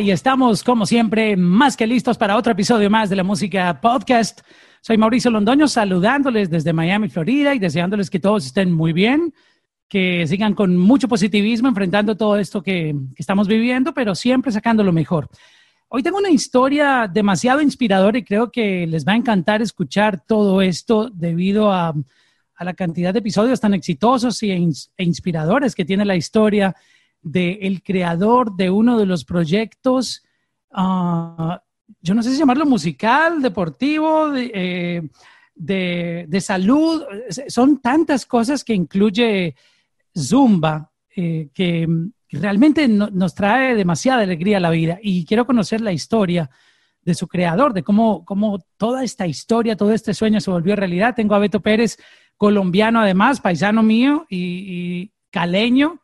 Y estamos como siempre más que listos para otro episodio más de la música podcast. Soy Mauricio Londoño saludándoles desde Miami, Florida y deseándoles que todos estén muy bien, que sigan con mucho positivismo enfrentando todo esto que, que estamos viviendo, pero siempre sacando lo mejor. Hoy tengo una historia demasiado inspiradora y creo que les va a encantar escuchar todo esto debido a, a la cantidad de episodios tan exitosos e, e inspiradores que tiene la historia del creador de uno de los proyectos, uh, yo no sé si llamarlo musical, deportivo, de, eh, de, de, salud. Son tantas cosas que incluye Zumba eh, que realmente no, nos trae demasiada alegría a la vida. Y quiero conocer la historia de su creador, de cómo, cómo toda esta historia, todo este sueño se volvió realidad. Tengo a Beto Pérez, colombiano además, paisano mío y caleño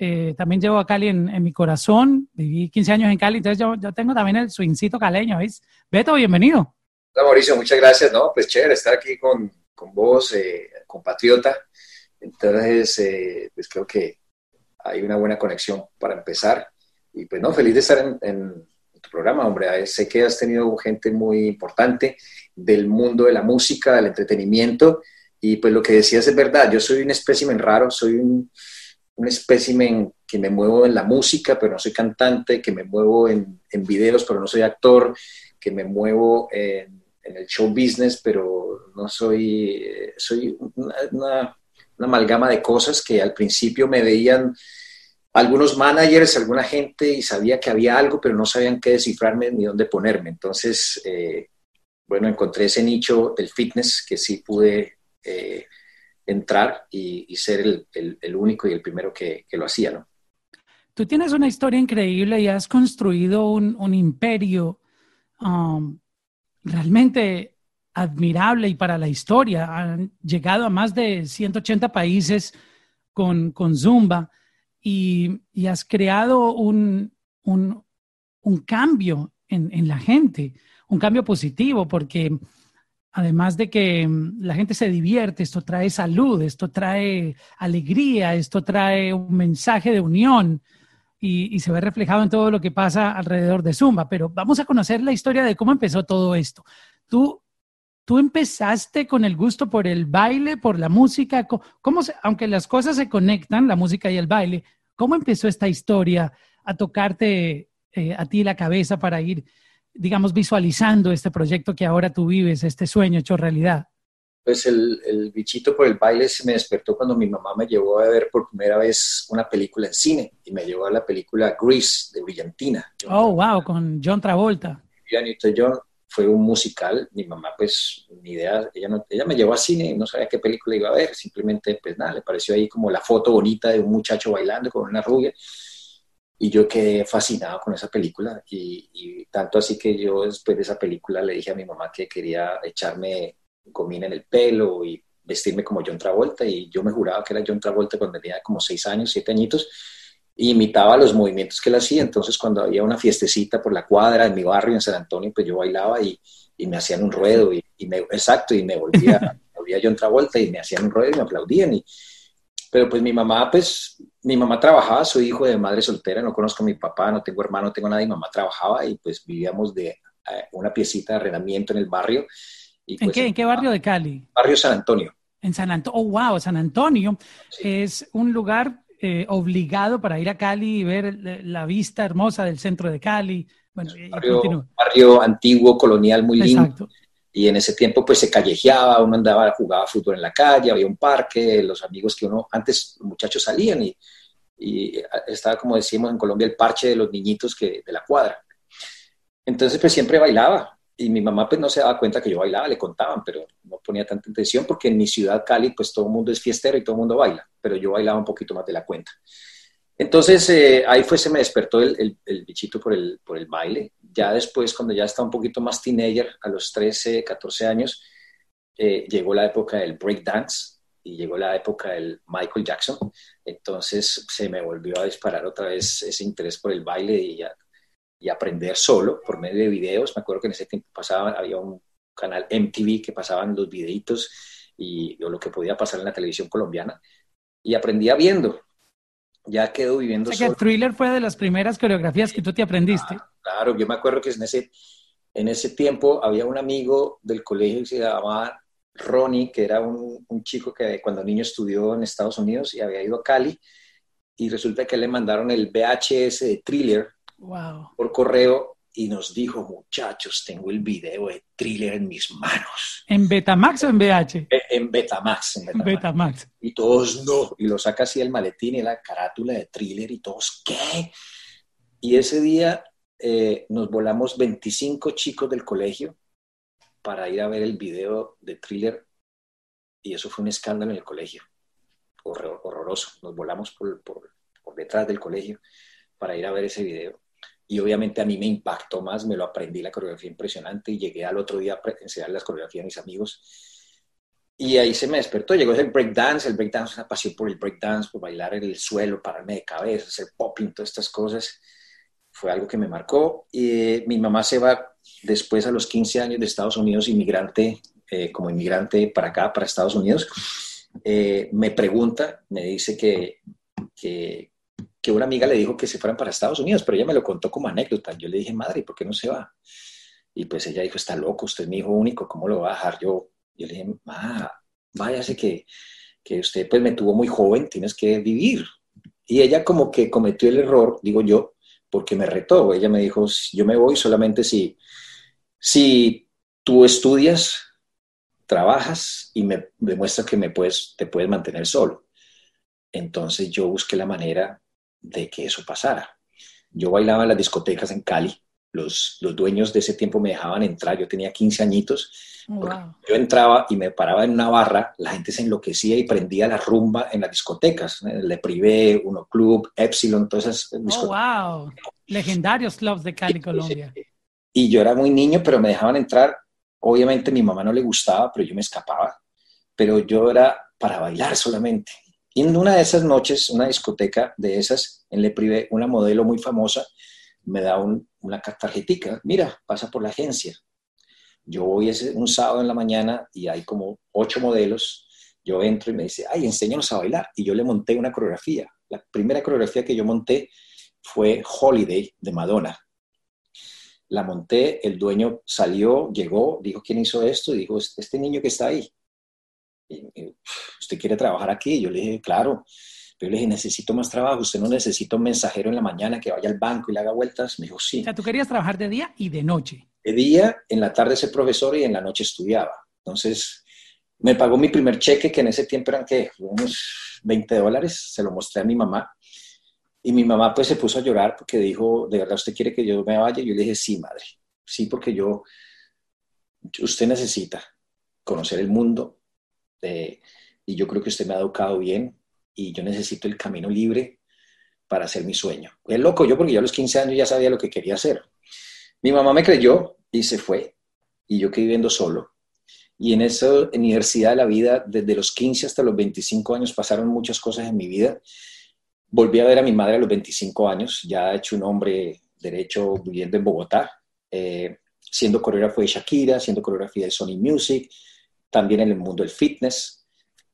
eh, también llevo a Cali en, mi corazón. Viví 15 años en Cali, entonces yo, tengo también el swingcito caleño, ¿veis? Beto, bienvenido. Hola Mauricio, muchas gracias, ¿no? Pues chévere estar aquí con, con vos, eh, compatriota. Entonces, eh, pues creo que hay una buena conexión para empezar. Y pues no, feliz de estar en, en tu programa, hombre. Sé que has tenido gente muy importante del mundo de la música, del entretenimiento. Y pues lo que decías es verdad, yo soy un espécimen raro, soy un un espécimen que me muevo en la música, pero no soy cantante, que me muevo en, en videos, pero no soy actor, que me muevo en, el show business, pero no soy, soy una, una, amalgama de cosas que al principio me veían algunos managers, alguna gente y sabía que había algo, pero no sabían qué descifrarme ni dónde ponerme. Entonces, eh, bueno, encontré ese nicho del fitness que sí pude eh, entrar y, ser el, el, único y el primero que, que, lo hacía, ¿no? Tú tienes una historia increíble y has construido un, un imperio um, realmente admirable y para la historia. Han llegado a más de 180 países con, con Zumba y, y, has creado un, un, un cambio en, en, la gente, un cambio positivo, porque además de que mm, la gente se divierte, esto trae salud, esto trae alegría, esto trae un mensaje de unión y, se ve reflejado en todo lo que pasa alrededor de Zumba. Pero vamos a conocer la historia de cómo empezó todo esto. Tú, tú empezaste con el gusto por el baile, por la música, ¿cómo aunque las cosas se conectan, la música y el baile, ¿cómo empezó esta historia a tocarte eh, a ti la cabeza para ir digamos, visualizando este proyecto que ahora tú vives, este sueño hecho realidad? Pues el, el, bichito por el baile se me despertó cuando mi mamá me llevó a ver por primera vez una película en cine y me llevó a la película Grease de Brillantina. Oh, wow, con John Travolta. Newton John fue un musical, mi mamá pues ni idea, ella, no, ella me llevó a cine, no sabía qué película iba a ver, simplemente pues nada, le pareció ahí como la foto bonita de un muchacho bailando con una rubia y yo quedé fascinado con esa película y, tanto así que yo después de esa película le dije a mi mamá que quería echarme gomina en el pelo y vestirme como John Travolta y yo me juraba que era John Travolta cuando tenía como seis años, siete añitos y imitaba los movimientos que él hacía. Entonces cuando había una fiestecita por la cuadra en mi barrio en San Antonio, pues yo bailaba y, y me hacían un ruedo y, y, me, exacto, y me volvía, volvía John Travolta y me hacían un ruedo y me aplaudían y pero pues mi mamá, pues mi mamá trabajaba, soy hijo de madre soltera, no conozco a mi papá, no tengo hermano, no tengo nadie, mi mamá trabajaba y pues vivíamos de eh, una piecita de arrendamiento en el barrio. Y, ¿En, qué, ¿En qué barrio de Cali? Barrio San Antonio. En San Antonio, oh wow, San Antonio es un lugar eh, obligado para ir a Cali y ver la vista hermosa del centro de Cali. Bueno, barrio, barrio antiguo, colonial, muy lindo. Y en ese tiempo pues se callejeaba, uno andaba, jugaba fútbol en la calle, había un parque, los amigos que uno, antes los muchachos salían y, estaba como decimos en Colombia el parche de los niñitos que, de la cuadra. Entonces pues siempre bailaba y mi mamá pues no se daba cuenta que yo bailaba, le contaban, pero no ponía tanta atención porque en mi ciudad Cali pues todo el mundo es fiestero y todo el mundo baila, pero yo bailaba un poquito más de la cuenta. Entonces eh, ahí fue, se me despertó el, bichito por el, baile ya después, cuando ya estaba un poquito más teenager, a los 13, 14 años, eh, llegó la época del breakdance y llegó la época del Michael Jackson. Entonces se me volvió a disparar otra vez ese interés por el baile y, aprender solo por medio de videos. Me acuerdo que en ese tiempo pasaba, había un canal MTV que pasaban los videitos y lo que podía pasar en la televisión colombiana y aprendía viendo ya quedo viviendo o sea, que Thriller fue de las primeras coreografías que tú te aprendiste. Ah, claro, yo me acuerdo que en ese, en ese tiempo había un amigo del colegio que se llamaba Ronnie, que era un, un, chico que cuando niño estudió en Estados Unidos y había ido a Cali, y resulta que le mandaron el VHS de Thriller wow. por correo y nos dijo, muchachos, tengo el video de Thriller en mis manos. ¿En Betamax o en VH? En, en Betamax. En Betamax. Betamax. Y todos no. Y lo saca así el maletín y la carátula de Thriller y todos, ¿qué? Y ese día eh, nos volamos 25 chicos del colegio para ir a ver el video de Thriller y eso fue un escándalo en el colegio. Horror, horroroso. Nos volamos por, por, por detrás del colegio para ir a ver ese video y obviamente a mí me impactó más, me lo aprendí la coreografía impresionante y llegué al otro día a enseñar las coreografías a mis amigos. Y ahí se me despertó, llegó el breakdance, el breakdance es una pasión por el breakdance, por bailar en el suelo, pararme de cabeza, hacer popping, todas estas cosas. Fue algo que me marcó. Y mi mamá se va después a los 15 años de Estados Unidos, inmigrante, eh, como inmigrante para acá, para Estados Unidos. Eh, me pregunta, me dice que, que una amiga le dijo que se fueran para Estados Unidos, pero ella me lo contó como anécdota. Yo le dije, madre, ¿por qué no se va? Y pues ella dijo, está loco, usted es mi hijo único, ¿cómo lo va a dejar? Yo, yo le dije, ah, váyase que, que usted pues me tuvo muy joven, tienes que vivir. Y ella como que cometió el error, digo yo, porque me retó. Ella me dijo, yo me voy solamente si, si tú estudias, trabajas y me demuestras que me puedes, te puedes mantener solo. Entonces yo busqué la manera de que eso pasara. Yo bailaba en las discotecas en Cali, los, los dueños de ese tiempo me dejaban entrar, yo tenía 15 añitos, Wow. yo entraba y me paraba en una barra, la gente se enloquecía y prendía la rumba en las discotecas. Le Privé, Uno Club, Epsilon, todas esas Oh, discotecas. wow. Legendarios clubs de Cali, Colombia. Y yo era muy niño, pero me dejaban entrar. Obviamente a mi mamá no le gustaba, pero yo me escapaba. Pero yo era para bailar solamente. Y en una de esas noches, una discoteca de esas, en Le Privé, una modelo muy famosa me da un- una tarjetica. Mira, pasa por la agencia. Yo voy ese, un sábado en la mañana y hay como ocho modelos. Yo entro y me dice, ay, enséñanos a bailar. Y yo le monté una coreografía. La primera coreografía que yo monté fue Holiday de Madonna. La monté, el dueño salió, llegó, dijo, ¿quién hizo esto? Y dijo, este niño que está ahí. ¿Usted quiere trabajar aquí? Yo le dije, claro. Pero yo le dije, necesito más trabajo. Usted no necesita un mensajero en la mañana que vaya al banco y le haga vueltas. Me dijo, sí. O sea, tú querías trabajar de día y de noche. De día, en la tarde ser profesor y en la noche estudiaba. Entonces, me pagó mi primer cheque, que en ese tiempo eran, ¿qué? Unos 20 dólares. Se lo mostré a mi mamá. Y mi mamá pues se puso a llorar porque dijo, ¿de verdad usted quiere que yo me vaya? Yo le dije, sí, madre. Sí, porque yo, usted necesita conocer el mundo. Eh, y yo creo que usted me ha educado bien y yo necesito el camino libre para hacer mi sueño. Es loco yo porque yo a los 15 años ya sabía lo que quería hacer. Mi mamá me creyó y se fue y yo quedé viviendo solo. Y en esa universidad de la vida, desde los 15 hasta los 25 años, pasaron muchas cosas en mi vida. Volví a ver a mi madre a los 25 años, ya hecho un hombre derecho viviendo en Bogotá, eh, siendo coreógrafo de Shakira, siendo coreografía de Sony Music, también en el mundo del fitness.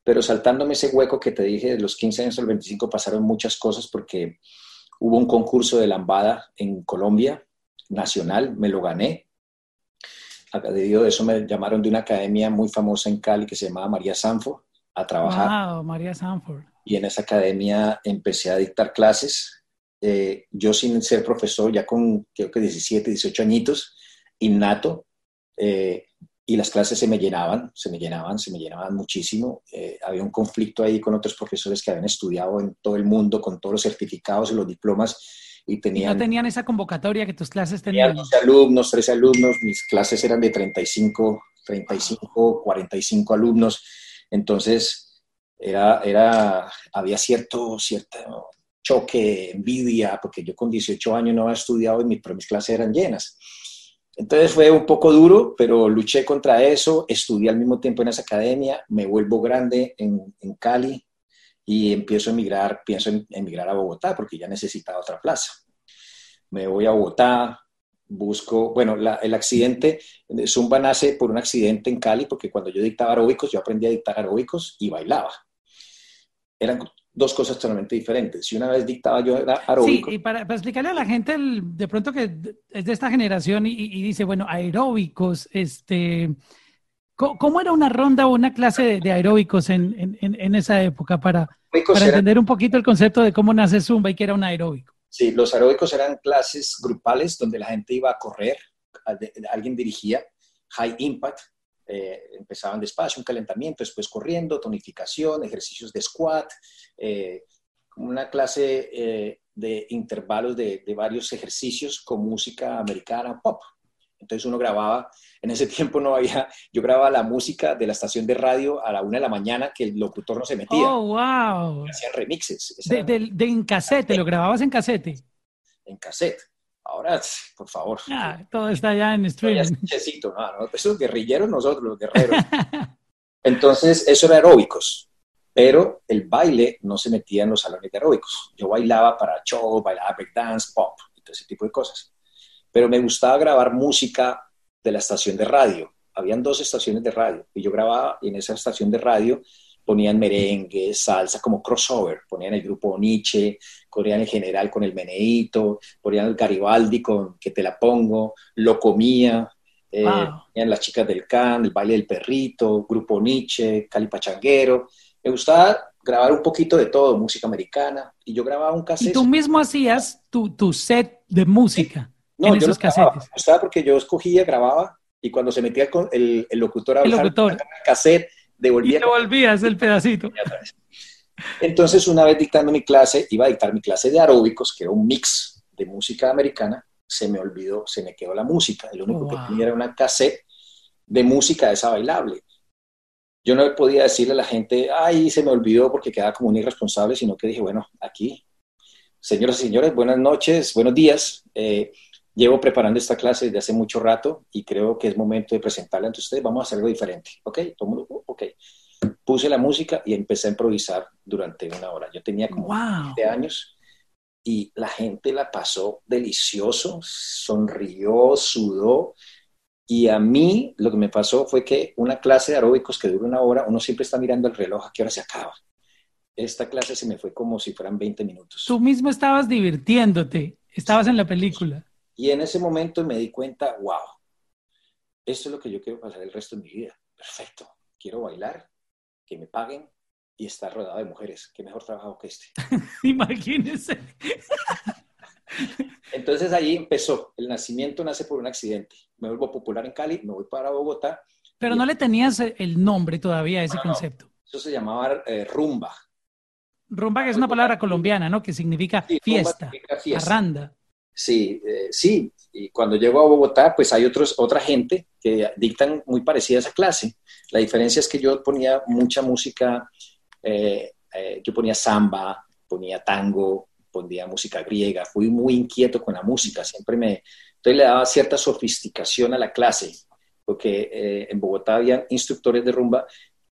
Pero saltándome ese hueco que te dije, de los 15 años a los 25 pasaron muchas cosas porque hubo un concurso de lambada en Colombia, nacional, me lo gané. Debido a eso me llamaron de una academia muy famosa en Cali que se llamaba María Sanfo a trabajar. Wow, María Sanford. Y en esa academia empecé a dictar clases. Eh, yo sin ser profesor, ya con creo que 17, 18 añitos, innato, eh, y las clases se me llenaban, se me llenaban, se me llenaban muchísimo. Eh, había un conflicto ahí con otros profesores que habían estudiado en todo el mundo con todos los certificados y los diplomas y Y tenían, no tenían esa convocatoria que tus clases tenían tenían. 12 alumnos, 13 alumnos, mis clases eran de 35, 35, 45 alumnos. Entonces, era, era, había cierto, cierto choque, envidia, porque yo con 18 años no había estudiado y mis, pero mis clases eran llenas. Entonces fue un poco duro, pero luché contra eso, estudié al mismo tiempo en esa academia, me vuelvo grande en, Cali y empiezo a emigrar, pienso en emigrar a Bogotá porque ya necesitaba otra plaza. Me voy a Bogotá, busco, bueno, la, el accidente, Zumba nace por un accidente en Cali porque cuando yo dictaba aeróbicos, yo aprendí a dictar aeróbicos y bailaba. Eran dos cosas totalmente diferentes. Si una vez dictaba yo aeróbico. Sí, y para, explicarle a la gente de pronto que es de esta generación y, dice, bueno, aeróbicos, este, ¿cómo, era una ronda o una clase de, aeróbicos en, esa época para, para entender un poquito el concepto de cómo nace Zumba y qué era un aeróbico? Sí, los aeróbicos eran clases grupales donde la gente iba a correr, alguien dirigía, high impact, eh, empezaban despacio, un calentamiento, después corriendo, tonificación, ejercicios de squat, eh, una clase eh, de intervalos de, varios ejercicios con música americana pop. Entonces uno grababa, en ese tiempo no había, yo grababa la música de la estación de radio a la una de la mañana que el locutor no se metía. Oh, wow. Hacían remixes. De, de, en cassette, ¿lo grababas en cassette? En cassette. Ahora, por favor. Ah, todo está ya en streaming. no, no, esos guerrilleros nosotros, los guerreros. Entonces, eso era aeróbicos, pero el baile no se metía en los salones de aeróbicos. Yo bailaba para show, bailaba breakdance, pop, y todo ese tipo de cosas. Pero me gustaba grabar música de la estación de radio. Habían dos estaciones de radio y yo grababa en esa estación de radio ponían merengue, salsa, como crossover, ponían el grupo Nietzsche, ponían el general con el meneíto, ponían el Garibaldi con que te la pongo, lo comía, eh, ponían las chicas del can, el baile del perrito, grupo Nietzsche, Cali Pachanguero. Me gustaba grabar un poquito de todo, música americana, y yo grababa un cassette. ¿Y tú mismo hacías tu, tu set de música no, en yo esos cassettes? Me gustaba porque yo escogía, grababa, y cuando se metía el, el locutor a el, locutor. el cassette, devolvía. Y devolvías el pedacito. Entonces, una vez dictando mi clase, iba a dictar mi clase de aeróbicos, que era un mix de música americana, se me olvidó, se me quedó la música. El único que tenía era una cassette de música de esa bailable. Yo no podía decirle a la gente, ay, se me olvidó porque quedaba como un irresponsable, sino que dije, bueno, aquí, señoras y señores, buenas noches, buenos días. Eh, llevo preparando esta clase desde hace mucho rato y creo que es momento de presentarla ante ustedes. Vamos a hacer algo diferente, ¿ok? ok. Puse la música y empecé a improvisar durante una hora. Yo tenía como wow. 20 años y la gente la pasó delicioso, sonrió, sudó. Y a mí lo que me pasó fue que una clase de aeróbicos que dura una hora, uno siempre está mirando el reloj a qué hora se acaba. Esta clase se me fue como si fueran 20 minutos. Tú mismo estabas divirtiéndote, estabas en la película. Y en ese momento me di cuenta, wow, esto es lo que yo quiero pasar el resto de mi vida. Perfecto, quiero bailar, que me paguen y estar rodeado de mujeres. Qué mejor trabajo que este. Imagínese. Entonces ahí empezó. El nacimiento nace por un accidente. Me vuelvo popular en Cali, me voy para Bogotá. Pero no le tenías el nombre todavía a ese concepto. Eso se llamaba eh, rumba. Rumba que es una palabra colombiana, ¿no? Que significa fiesta, significa fiesta. arranda. Sí, eh, sí. Y cuando llego a Bogotá, pues hay otros, otra gente que dictan muy parecida a esa clase. La diferencia es que yo ponía mucha música, eh, eh, yo ponía samba, ponía tango, ponía música griega. Fui muy inquieto con la música. Siempre me... Entonces le daba cierta sofisticación a la clase, porque en Bogotá había instructores de rumba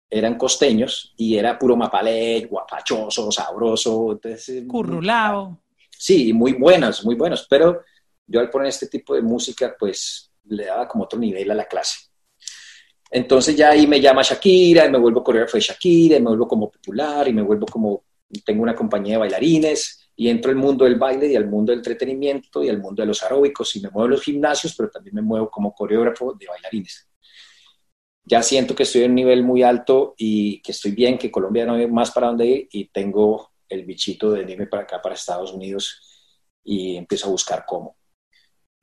eran costeños y era puro mapalé, guapachoso, sabroso. Entonces, Currulao sí, muy buenas, muy buenas, pero yo al poner este tipo de música, pues le daba como otro nivel a la clase. Entonces ya ahí me llama Shakira, y me vuelvo coreógrafo de Shakira, y me vuelvo como popular, y me vuelvo como, tengo una compañía de bailarines, y entro al mundo del baile y al mundo del entretenimiento y al mundo de los aeróbicos, y me muevo en los gimnasios, pero también me muevo como coreógrafo de bailarines. Ya siento que estoy en un nivel muy alto y que estoy bien, que Colombia no hay más para dónde ir, y tengo el bichito de irme para acá, para Estados Unidos, y empiezo a buscar cómo.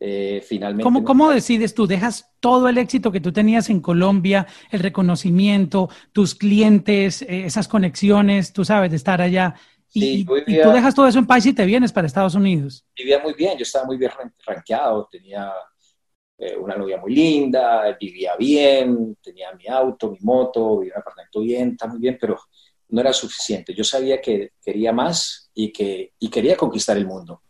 Eh, finalmente. ¿Cómo, ¿Cómo, decides tú? ¿Dejas todo el éxito que tú tenías en Colombia, el reconocimiento, tus clientes, eh, esas conexiones, tú sabes, de estar allá? Y, tú dejas todo eso en paz y te vienes para Estados Unidos. Vivía muy bien, yo estaba muy bien rankeado, tenía eh, una novia muy linda, vivía bien, tenía mi auto, mi moto, vivía en un apartamento bien, está muy bien, pero no era suficiente. Yo sabía que quería más y que y quería conquistar el mundo.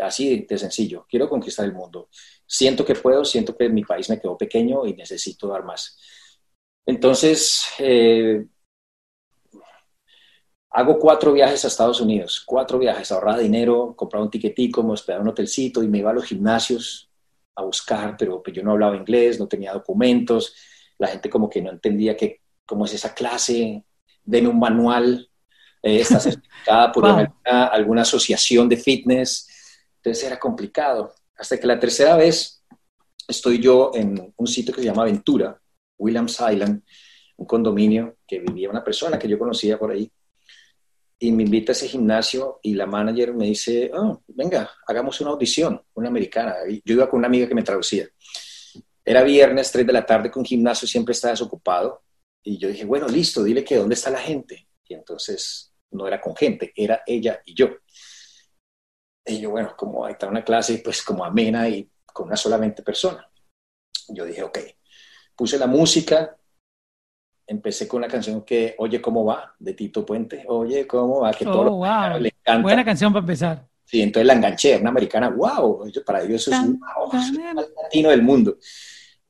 Así de sencillo, quiero conquistar el mundo. Siento que puedo, siento que mi país me quedó pequeño y necesito dar más. Entonces, eh, hago cuatro viajes a Estados Unidos, cuatro viajes, ahorraba dinero, compraba un tiquetico, me hospedaba un hotelcito y me iba a los gimnasios a buscar, pero yo no hablaba inglés, no tenía documentos, la gente como que no entendía que, cómo es esa clase, denme un manual. eh, está certificada por alguna, alguna asociación de fitness. Entonces era complicado. Hasta que la tercera vez estoy yo en un sitio que se llama Aventura, Williams Island, un condominio que vivía una persona que yo conocía por ahí. Y me invita a ese gimnasio y la manager me dice, oh, venga, hagamos una audición, una americana. yo iba con una amiga que me traducía. Era viernes, 3 de la tarde, con gimnasio siempre estaba desocupado. Y yo dije, bueno, listo, dile que dónde está la gente. Y entonces no era con gente, era ella y yo. Y yo, bueno, como ahí está una clase, pues como amena y con una solamente persona. Yo dije, ok, puse la música, empecé con una canción que Oye cómo va, de Tito Puente. Oye cómo va, que todo oh, wow. le encanta. Buena canción para empezar. Sí, entonces la enganché, una americana, wow, para ellos eso es un wow, latino del mundo.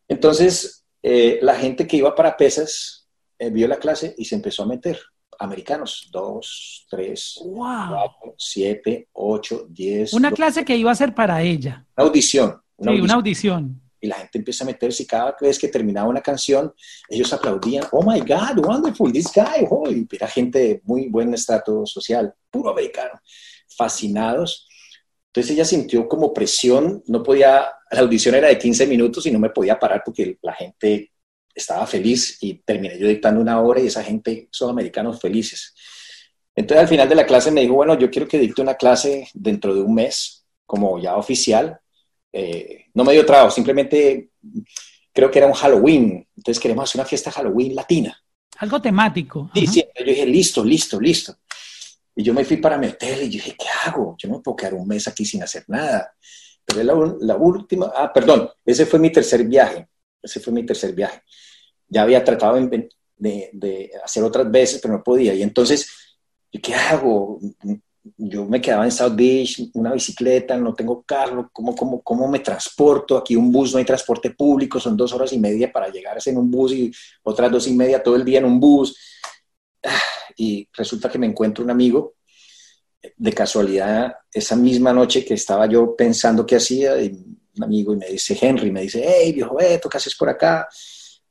Entonces, eh, la gente que iba para pesas eh, vio la clase y se empezó a meter. Americanos, dos, tres, cuatro, siete, ocho, diez. Una clase que iba a ser para ella. Una audición. Una sí, audición. una audición y la gente empieza a meterse y cada vez que terminaba una canción, ellos aplaudían, oh my God, wonderful, this guy, oh, y era gente de muy buen estrato social, puro americano, fascinados. Entonces ella sintió como presión, no podía, la audición era de 15 minutos y no me podía parar porque la gente estaba feliz y terminé yo dictando una hora y esa gente son americanos felices. Entonces al final de la clase me dijo, bueno, yo quiero que dicte una clase dentro de un mes, como ya oficial, eh, no me dio trabajo, simplemente creo que era un Halloween, entonces queremos hacer una fiesta Halloween latina. Algo temático. Sí, sí, yo dije, listo, listo, listo. Y yo me fui para mi hotel y yo dije, ¿qué hago? Yo no puedo quedar un mes aquí sin hacer nada. Pero la, la última, ah, perdón, ese fue mi tercer viaje, ese fue mi tercer viaje. Ya había tratado de, de, de hacer otras veces, pero no podía. Y entonces, ¿qué hago? yo me quedaba en South Beach, una bicicleta, no tengo carro, ¿cómo, cómo, cómo me transporto? Aquí un bus, no hay transporte público, son dos horas y media para llegar en un bus y otras dos y media todo el día en un bus. Ah, y resulta que me encuentro un amigo, de casualidad, esa misma noche que estaba yo pensando qué hacía, un amigo y me dice, Henry, me dice, hey, viejo Beto, ¿qué haces por acá?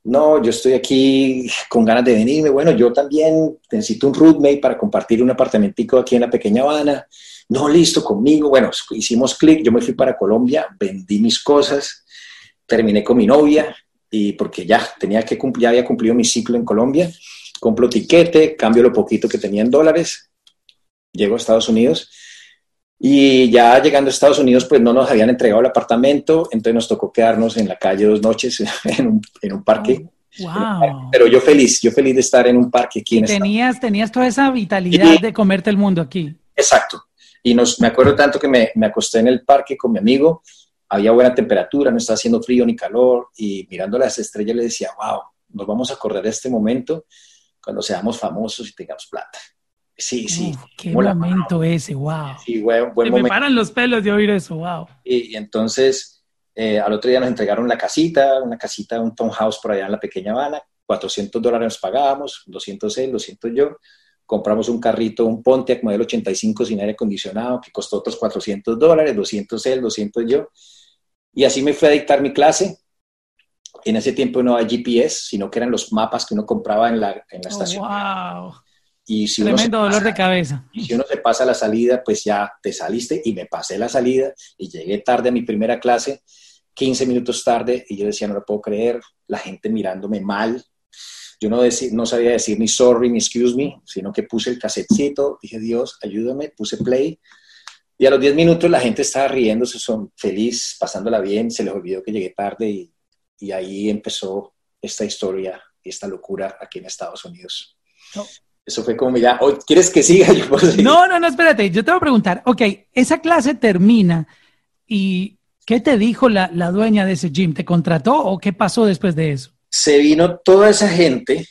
no, yo estoy aquí con ganas de venirme, bueno, yo también necesito un roommate para compartir un apartamentico aquí en la pequeña Habana, no, listo, conmigo, bueno, hicimos clic, yo me fui para Colombia, vendí mis cosas, terminé con mi novia, y porque ya tenía que ya había cumplido mi ciclo en Colombia, compro tiquete, cambio lo poquito que tenía en dólares, llego a Estados Unidos, y ya llegando a Estados Unidos, pues no nos habían entregado el apartamento, entonces nos tocó quedarnos en la calle dos noches en un, en un parque. wow. Pero yo feliz, yo feliz de estar en un parque aquí en tenías, tenías toda esa vitalidad de comerte el mundo aquí. Exacto. Y nos, me acuerdo tanto que me, me acosté en el parque con mi amigo, había buena temperatura, no estaba haciendo frío ni calor, y mirando las estrellas le decía, wow, nos vamos a acordar de este momento cuando seamos famosos y tengamos plata. Sí, sí. qué momento ese, wow. Sí, buen, buen me paran los pelos de oír eso, wow. Y, entonces, eh, al otro día nos entregaron la casita, una casita, un townhouse por allá en la pequeña Habana. 400 dólares nos pagábamos, 200 él, 200 yo. Compramos un carrito, un Pontiac modelo 85 sin aire acondicionado, que costó otros 400 dólares, 200 él, 200 yo. Y así me fui a dictar mi clase. En ese tiempo no había GPS, sino que eran los mapas que uno compraba en la, en la oh, estación. wow. Y si Tremendo dolor de cabeza. Y si uno se pasa la salida, pues ya te saliste y me pasé la salida y llegué tarde a mi primera clase, 15 minutos tarde, y yo decía, no lo puedo creer, la gente mirándome mal. Yo no, no sabía decir ni sorry ni excuse me, sino que puse el casetcito, dije, Dios, ayúdame, puse play. Y a los 10 minutos la gente estaba riéndose, son feliz, pasándola bien, se les olvidó que llegué tarde y, y ahí empezó esta historia, esta locura aquí en Estados Unidos. Eso fue como, mira, ¿quieres que siga? no, no, no, espérate, yo te voy a preguntar, ok, esa clase termina y ¿qué te dijo la, la dueña de ese gym? ¿Te contrató o qué pasó después de eso? Se vino toda esa gente,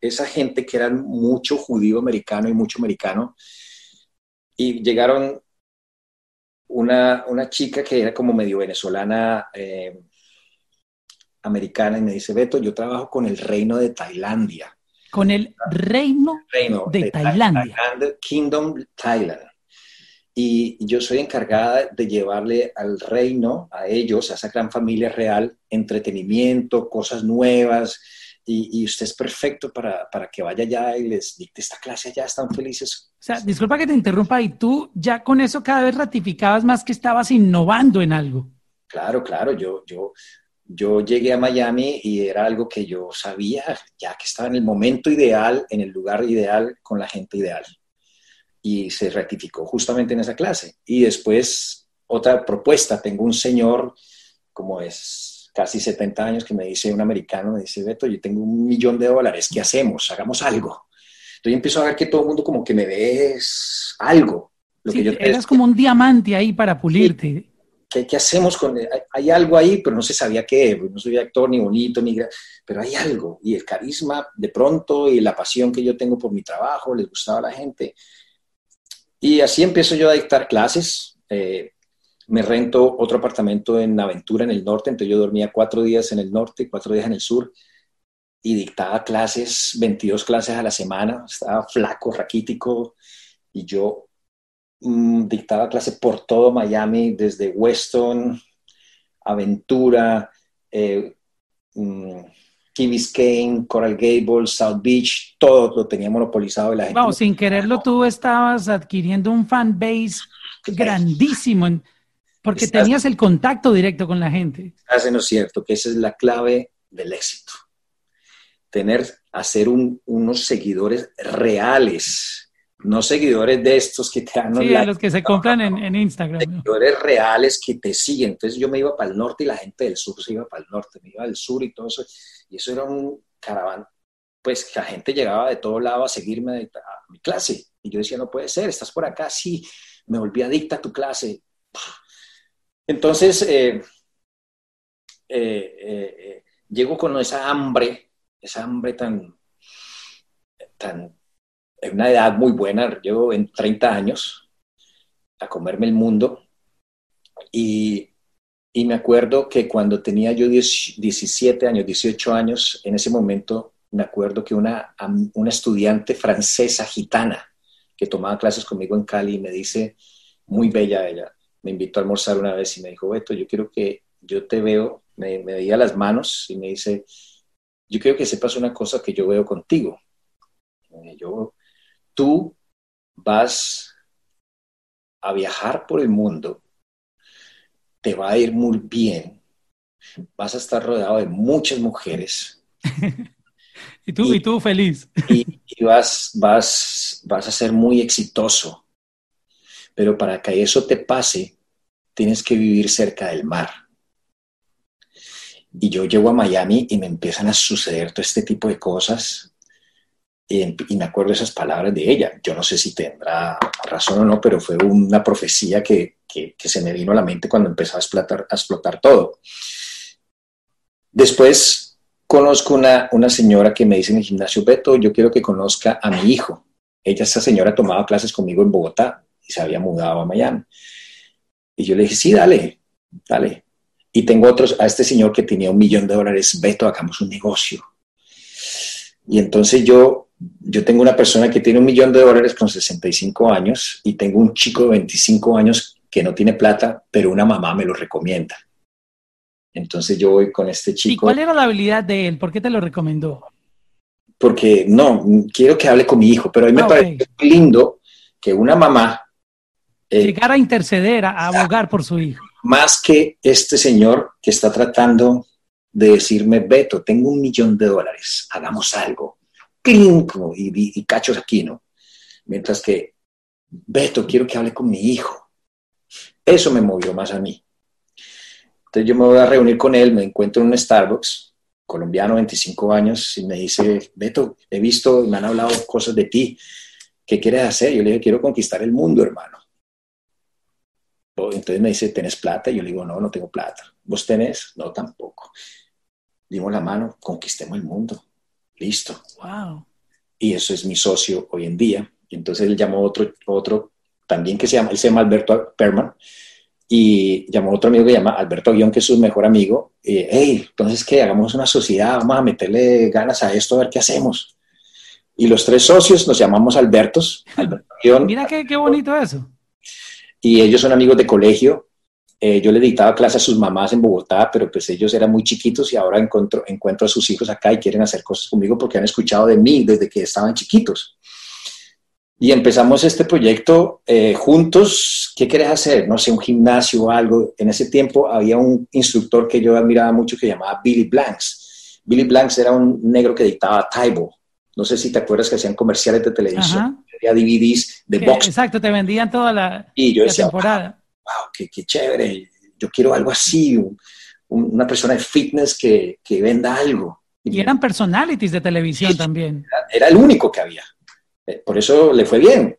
esa gente que era mucho judío americano y mucho americano, y llegaron una, una chica que era como medio venezolana, eh, americana, y me dice, Beto, yo trabajo con el reino de Tailandia con el reino, de, Tailandia. Kingdom Thailand. Y yo soy encargada de llevarle al reino, a ellos, a esa gran familia real, entretenimiento, cosas nuevas, y, usted es perfecto para, para, que vaya allá y les dicte esta clase allá, están felices. O sea, disculpa que te interrumpa, y tú ya con eso cada vez ratificabas más que estabas innovando en algo. Claro, claro, yo, yo, yo llegué a Miami y era algo que yo sabía, ya que estaba en el momento ideal, en el lugar ideal, con la gente ideal. Y se ratificó justamente en esa clase. Y después, otra propuesta, tengo un señor, como es casi 70 años, que me dice un americano, me dice, Beto, yo tengo un millón de dólares, ¿qué hacemos? Hagamos algo. Entonces empiezo a ver que todo el mundo como que me ve algo. Lo que yo eras como un diamante ahí para pulirte. ¿Qué, ¿Qué, hacemos con...? Hay, hay, algo ahí, pero no se sabía qué. No soy actor ni bonito, ni... Pero hay algo. Y el carisma, de pronto, y la pasión que yo tengo por mi trabajo, les gustaba a la gente. Y así empiezo yo a dictar clases. Eh, me rento otro apartamento en Aventura, en el norte, entonces yo dormía cuatro días en el norte, cuatro días en el sur, y dictaba clases, 22 clases a la semana, estaba flaco, raquítico, y yo dictaba clases por todo Miami, desde Weston, Aventura, eh, mm, Key Biscayne, Coral Gables, South Beach, todo lo tenía monopolizado. Y la gente Vamos, sin quererlo tú estabas adquiriendo un fan base grandísimo en, porque tenías el contacto directo con la gente. Estás en lo cierto, que esa es la clave del éxito. Tener, hacer unos seguidores reales, no seguidores de estos que te dan... Sí, los que se compran en, Instagram. Seguidores reales que te siguen. Entonces yo me iba para el norte y la gente del sur se iba para el norte, me iba al sur y todo eso. Y eso era un caraván. Pues la gente llegaba de todo lado a seguirme a mi clase. Y yo decía, no puede ser, estás por acá, sí. Me volví adicta a tu clase entonces, eh, eh, eh, llego con esa hambre, esa hambre tan, tan, en una edad muy buena, llevo en 30 años a comerme el mundo y, me acuerdo que cuando tenía yo 17 años, 18 años, en ese momento me acuerdo que una, una estudiante francesa gitana que tomaba clases conmigo en Cali me dice, muy bella ella, me invitó a almorzar una vez y me dijo, Beto, yo quiero que yo te veo, me, me veía las manos y me dice, yo quiero que sepas una cosa que yo veo contigo. Yo, tú vas a viajar por el mundo, te va a ir muy bien, vas a estar rodeado de muchas mujeres. y tú, y, tú feliz. y, y, vas, vas, vas a ser muy exitoso pero para que eso te pase, tienes que vivir cerca del mar. Y yo llego a Miami y me empiezan a suceder todo este tipo de cosas. Y, me acuerdo esas palabras de ella. Yo no sé si tendrá razón o no, pero fue una profecía que, se me vino a la mente cuando empezó a explotar, a explotar todo. Después conozco una, una señora que me dice en el gimnasio, Beto, yo quiero que conozca a mi hijo. Ella, esa señora, tomaba clases conmigo en Bogotá y se había mudado a Miami. Y yo le dije, sí, dale, dale. Y tengo otros, a este señor que tenía un millón de dólares, Beto, hagamos un negocio. Y entonces yo, yo tengo una persona que tiene un millón de dólares con 65 años y tengo un chico de 25 años que no tiene plata, pero una mamá me lo recomienda. Entonces yo voy con este chico. ¿Y cuál era la habilidad de él? ¿Por qué te lo recomendó? Porque no, quiero que hable con mi hijo, pero a mí me ah, parece lindo que una mamá eh, llegar a interceder, a abogar por su hijo. Más que este señor que está tratando de decirme, Beto, tengo un millón de dólares, hagamos algo. Y, y, cachos aquí, ¿no? Mientras que, Beto, quiero que hable con mi hijo. Eso me movió más a mí. Entonces yo me voy a reunir con él, me encuentro en un Starbucks, colombiano, 25 años, y me dice, Beto, he visto y me han hablado cosas de ti. ¿Qué quieres hacer? Yo le dije, quiero conquistar el mundo, hermano. Entonces me dice, ¿tenés plata? Yo le digo, no, no tengo plata. ¿Vos tenés? No, tampoco. Dimos la mano, conquistemos el mundo. Listo. Wow. Y eso es mi socio hoy en día. Y entonces él llamó otro, otro también que se llama, él se llama Alberto Perman, y llamó otro amigo que se llama Alberto Guión, que es su mejor amigo. Y, hey, entonces, ¿qué? Hagamos una sociedad, vamos a meterle ganas a esto, a ver qué hacemos. Y los tres socios nos llamamos Albertos. Mira qué, qué bonito eso y ellos son amigos de colegio. Eh, yo le dictaba clases a sus mamás en Bogotá, pero pues ellos eran muy chiquitos y ahora encuentro, encuentro a sus hijos acá y quieren hacer cosas conmigo porque han escuchado de mí desde que estaban chiquitos. Y empezamos este proyecto eh, juntos. ¿Qué querés hacer? No sé, un gimnasio o algo. En ese tiempo había un instructor que yo admiraba mucho que llamaba Billy Blanks. Billy Blanks era un negro que dictaba Taibo. No sé si te acuerdas que hacían comerciales de televisión, había DVDs de box. Exacto, te vendían toda la, y yo decía, temporada wow, qué, qué chévere, yo quiero algo así, una persona de fitness que, que venda algo. Y, eran personalities de televisión también. Era, el único que había. Eh, por eso le fue bien.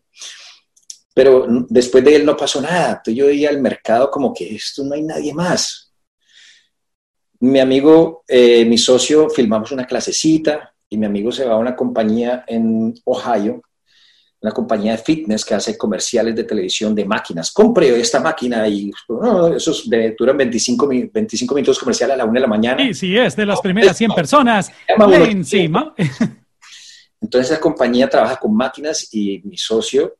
Pero después de él no pasó nada. Entonces yo veía al mercado como que esto no hay nadie más. Mi amigo, eh, mi socio, filmamos una clasecita y mi amigo se va a una compañía en Ohio una compañía de fitness que hace comerciales de televisión de máquinas. Compré esta máquina y esos duran 25, 25 minutos comerciales a la una de la mañana. Sí, sí, es de las primeras 100 personas. encima. Entonces esa compañía trabaja con máquinas y mi socio,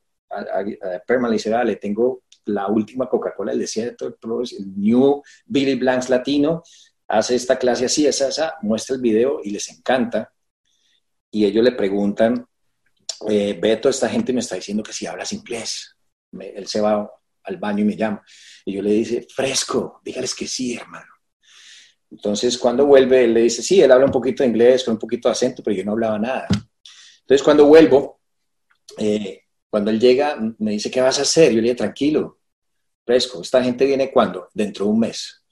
Perma, le dice, le tengo la última Coca-Cola del desierto, el New Billy Blanks Latino, hace esta clase así, esa, esa, muestra el video y les encanta. Y ellos le preguntan, eh, Beto, esta gente me está diciendo que si hablas inglés. él se va al baño y me llama. Y yo le dice, fresco, dígales que sí, hermano. Entonces, cuando vuelve, él le dice, sí, él habla un poquito de inglés, con un poquito de acento, pero yo no hablaba nada. Entonces, cuando vuelvo, eh, cuando él llega, me dice, ¿qué vas a hacer? Yo le dije, tranquilo, fresco, esta gente viene cuando? Dentro de un mes.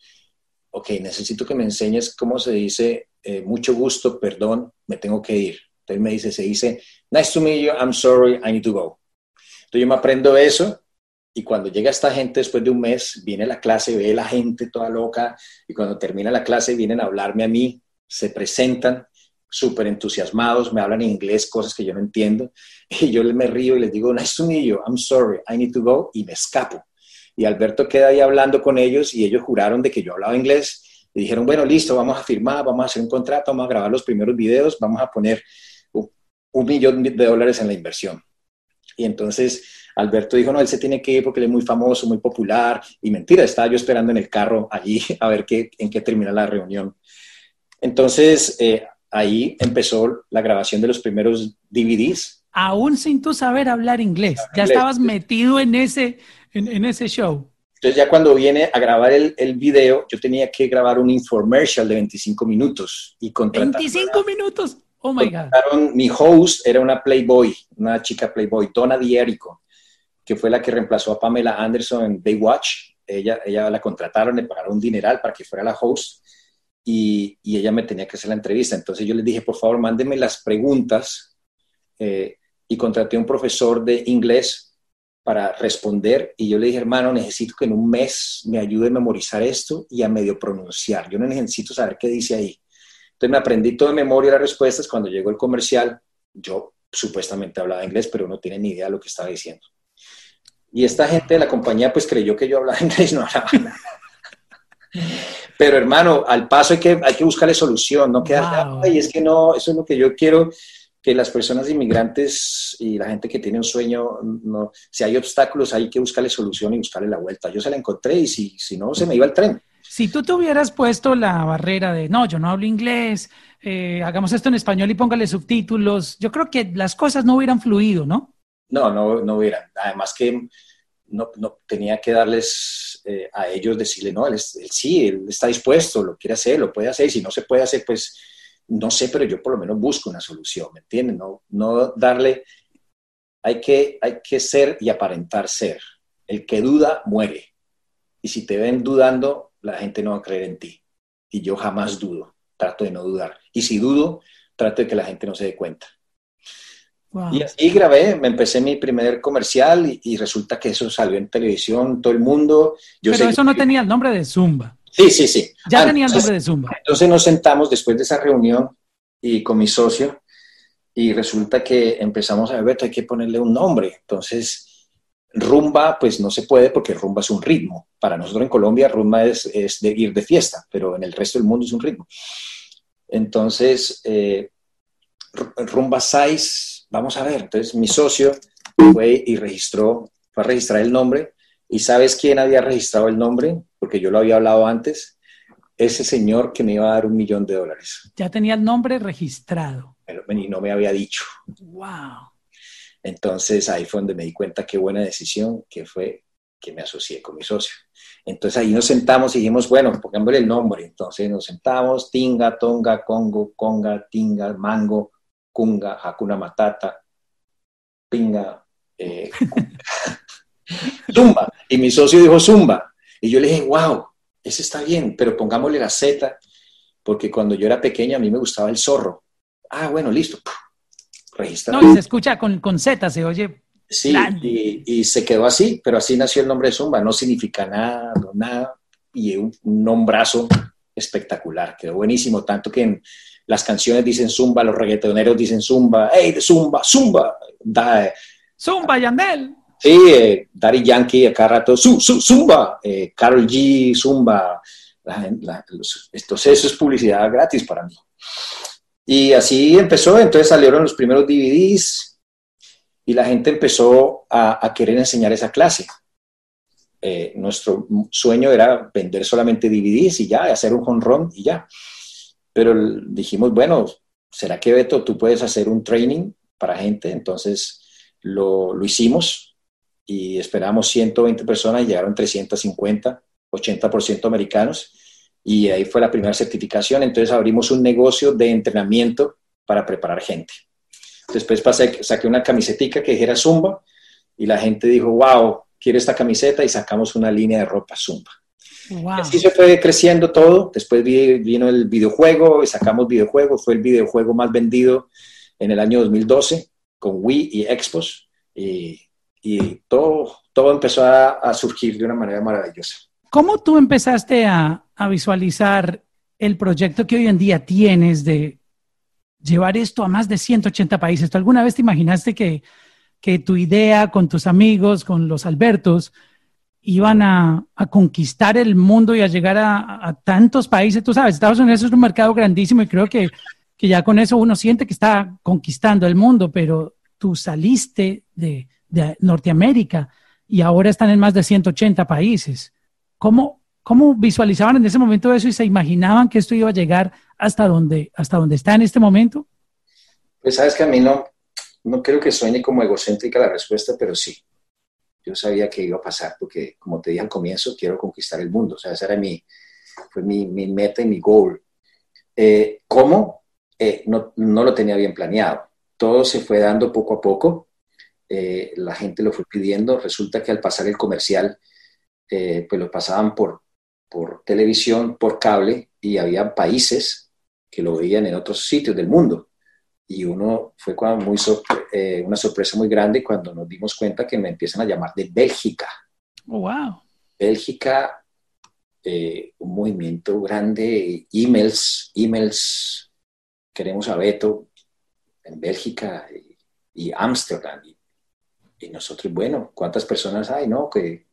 Ok, necesito que me enseñes cómo se dice, eh, mucho gusto, perdón, me tengo que ir. Entonces me dice, se dice, nice to meet you, I'm sorry, I need to go. Entonces yo me aprendo eso y cuando llega esta gente después de un mes, viene la clase, ve la gente toda loca y cuando termina la clase vienen a hablarme a mí, se presentan súper entusiasmados, me hablan inglés, cosas que yo no entiendo, y yo me río y les digo, nice to meet you, I'm sorry, I need to go, y me escapo. Y Alberto queda ahí hablando con ellos y ellos juraron de que yo hablaba inglés y dijeron, bueno, listo, vamos a firmar, vamos a hacer un contrato, vamos a grabar los primeros videos, vamos a poner un millón de dólares en la inversión. Y entonces Alberto dijo, no, él se tiene que ir porque él es muy famoso, muy popular. Y mentira, estaba yo esperando en el carro allí a ver qué, en qué termina la reunión. Entonces eh, ahí empezó la grabación de los primeros DVDs. Aún sin tú saber hablar inglés, ya estabas metido en ese, en, ese show. Entonces ya cuando viene a grabar el, el, video, yo tenía que grabar un infomercial de 25 minutos. y ¿25 minutos? Oh my God. Mi host era una Playboy, una chica Playboy, Donna Dierico, que fue la que reemplazó a Pamela Anderson en Baywatch. Ella, ella la contrataron, le pagaron un dineral para que fuera la host y, y, ella me tenía que hacer la entrevista. Entonces yo les dije, por favor, mándenme las preguntas eh, y contraté a un profesor de inglés para responder y yo le dije, hermano, necesito que en un mes me ayude a memorizar esto y a medio pronunciar. Yo no necesito saber qué dice ahí. Entonces me aprendí todo de memoria las respuestas. Cuando llegó el comercial, yo supuestamente hablaba inglés, pero no tiene ni idea de lo que estaba diciendo. Y esta gente de la compañía pues creyó que yo hablaba inglés, no hablaba nada. Pero hermano, al paso hay que, hay que buscarle solución, no quedar, y es que no, eso es lo que yo quiero, que las personas inmigrantes y la gente que tiene un sueño, no, si hay obstáculos hay que buscarle solución y buscarle la vuelta. Yo se la encontré y si, si no, se me iba el tren. Si tú te hubieras puesto la barrera de, no, yo no hablo inglés, eh, hagamos esto en español y póngale subtítulos, yo creo que las cosas no hubieran fluido, ¿no? No, no, no hubieran. Además que no, no tenía que darles eh, a ellos decirle, no, él, sí, él está dispuesto, lo quiere hacer, lo puede hacer, y si no se puede hacer, pues no sé, pero yo por lo menos busco una solución, ¿me entienden? No, no darle, hay que, hay que ser y aparentar ser. El que duda, muere. Y si te ven dudando, la gente no va a creer en ti. Y yo jamás dudo, trato de no dudar. Y si dudo, trato de que la gente no se dé cuenta. Y así grabé, me empecé mi primer comercial y, resulta que eso salió en televisión, todo el mundo. Yo Pero eso no tenía el nombre de Zumba. Sí, sí, sí. Ya tenía el nombre de Zumba. Entonces nos sentamos después de esa reunión y con mi socio y resulta que empezamos a ver, hay que ponerle un nombre. Entonces Rumba, pues no se puede porque rumba es un ritmo. Para nosotros en Colombia, rumba es, de ir de fiesta, pero en el resto del mundo es un ritmo. Entonces, eh, rumba 6, vamos a ver. Entonces, mi socio fue y registró, fue a registrar el nombre ¿Y sabes quién había registrado el nombre? Porque yo lo había hablado antes. Ese señor que me iba a dar un millón de dólares. Ya tenía el nombre registrado. Y no me había dicho. Wow. Entonces ahí fue donde me di cuenta qué buena decisión que fue que me asocié con mi socio. Entonces ahí nos sentamos y dijimos, bueno, pongámosle el nombre. Entonces nos sentamos, Tinga, Tonga, Congo, Conga, Tinga, Mango, Kunga, Hakuna Matata, Pinga, eh, Zumba. Y mi socio dijo Zumba. Y yo le dije, wow, ese está bien, pero pongámosle la Z, porque cuando yo era pequeña a mí me gustaba el zorro. Ah, bueno, listo. Registrado. No, y se escucha con, con Z, se oye Sí, y, se quedó así, pero así nació el nombre de Zumba. No significa nada, no nada, y un, nombrazo espectacular. Quedó buenísimo, tanto que en las canciones dicen Zumba, los reggaetoneros dicen Zumba, ¡hey, Zumba, Zumba! Da, Zumba, Yandel. Sí, eh, Daddy Yankee acá rato, su, su, Zumba, eh, Carol G, Zumba. entonces eso es publicidad gratis para mí. Y así empezó, entonces salieron los primeros DVDs, y la gente empezó a, querer enseñar esa clase. Eh, nuestro sueño era vender solamente DVDs y ya, hacer un home run y ya. Pero dijimos, bueno, ¿será que Beto, tú puedes hacer un training para gente? Entonces lo, lo hicimos y esperamos 120 personas y llegaron 350, 80% americanos. Y ahí fue la primera certificación. Entonces abrimos un negocio de entrenamiento para preparar gente. Después pasé, saqué una camisetica que dijera Zumba y la gente dijo, wow, quiero esta camiseta y sacamos una línea de ropa Zumba. Así se fue creciendo todo. Después vino el videojuego y sacamos videojuegos. Fue el videojuego más vendido en el año 2012 con Wii y Expos. Y, todo, todo empezó a, surgir de una manera maravillosa. ¿Cómo tú empezaste a, a visualizar el proyecto que hoy en día tienes de llevar esto a más de 180 países. ¿Tú alguna vez te imaginaste que, tu idea con tus amigos, con los Albertos, iban a, conquistar el mundo y a llegar a, tantos países? Tú sabes, Estados Unidos es un mercado grandísimo y creo que, ya con eso uno siente que está conquistando el mundo, pero tú saliste de, de Norteamérica y ahora están en más de 180 países. ¿Cómo, ¿Cómo visualizaban en ese momento eso y se imaginaban que esto iba a llegar hasta donde, hasta donde está en este momento? Pues sabes que a mí no, no creo que sueñe como egocéntrica la respuesta, pero sí. Yo sabía que iba a pasar porque, como te dije al comienzo, quiero conquistar el mundo. O sea, esa era mi, fue mi, mi meta y mi goal. Eh, ¿Cómo? Eh, no, no, lo tenía bien planeado. Todo se fue dando poco a poco. Eh, la gente lo fue pidiendo. Resulta que al pasar el comercial, pues lo pasaban por, por televisión, por cable, y había países que lo veían en otros sitios del mundo. Y uno fue muy eh, una sorpresa muy grande cuando nos dimos cuenta que me empiezan a llamar de Bélgica. Oh, wow. Bélgica, eh, un movimiento grande, emails, emails, queremos a Beto en Bélgica y Ámsterdam. Y, y, nosotros, bueno, ¿cuántas personas hay? No, que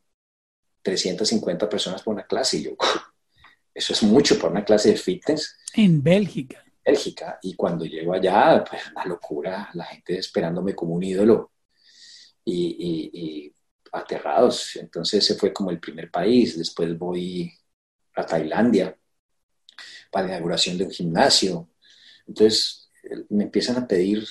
350 personas por una clase. Y yo, eso es mucho para una clase de fitness. En Bélgica. Bélgica. Y cuando llego allá, pues una locura, la gente esperándome como un ídolo y, aterrados. Entonces ese fue como el primer país. Después voy a Tailandia para la inauguración de un gimnasio. Entonces me empiezan a pedir,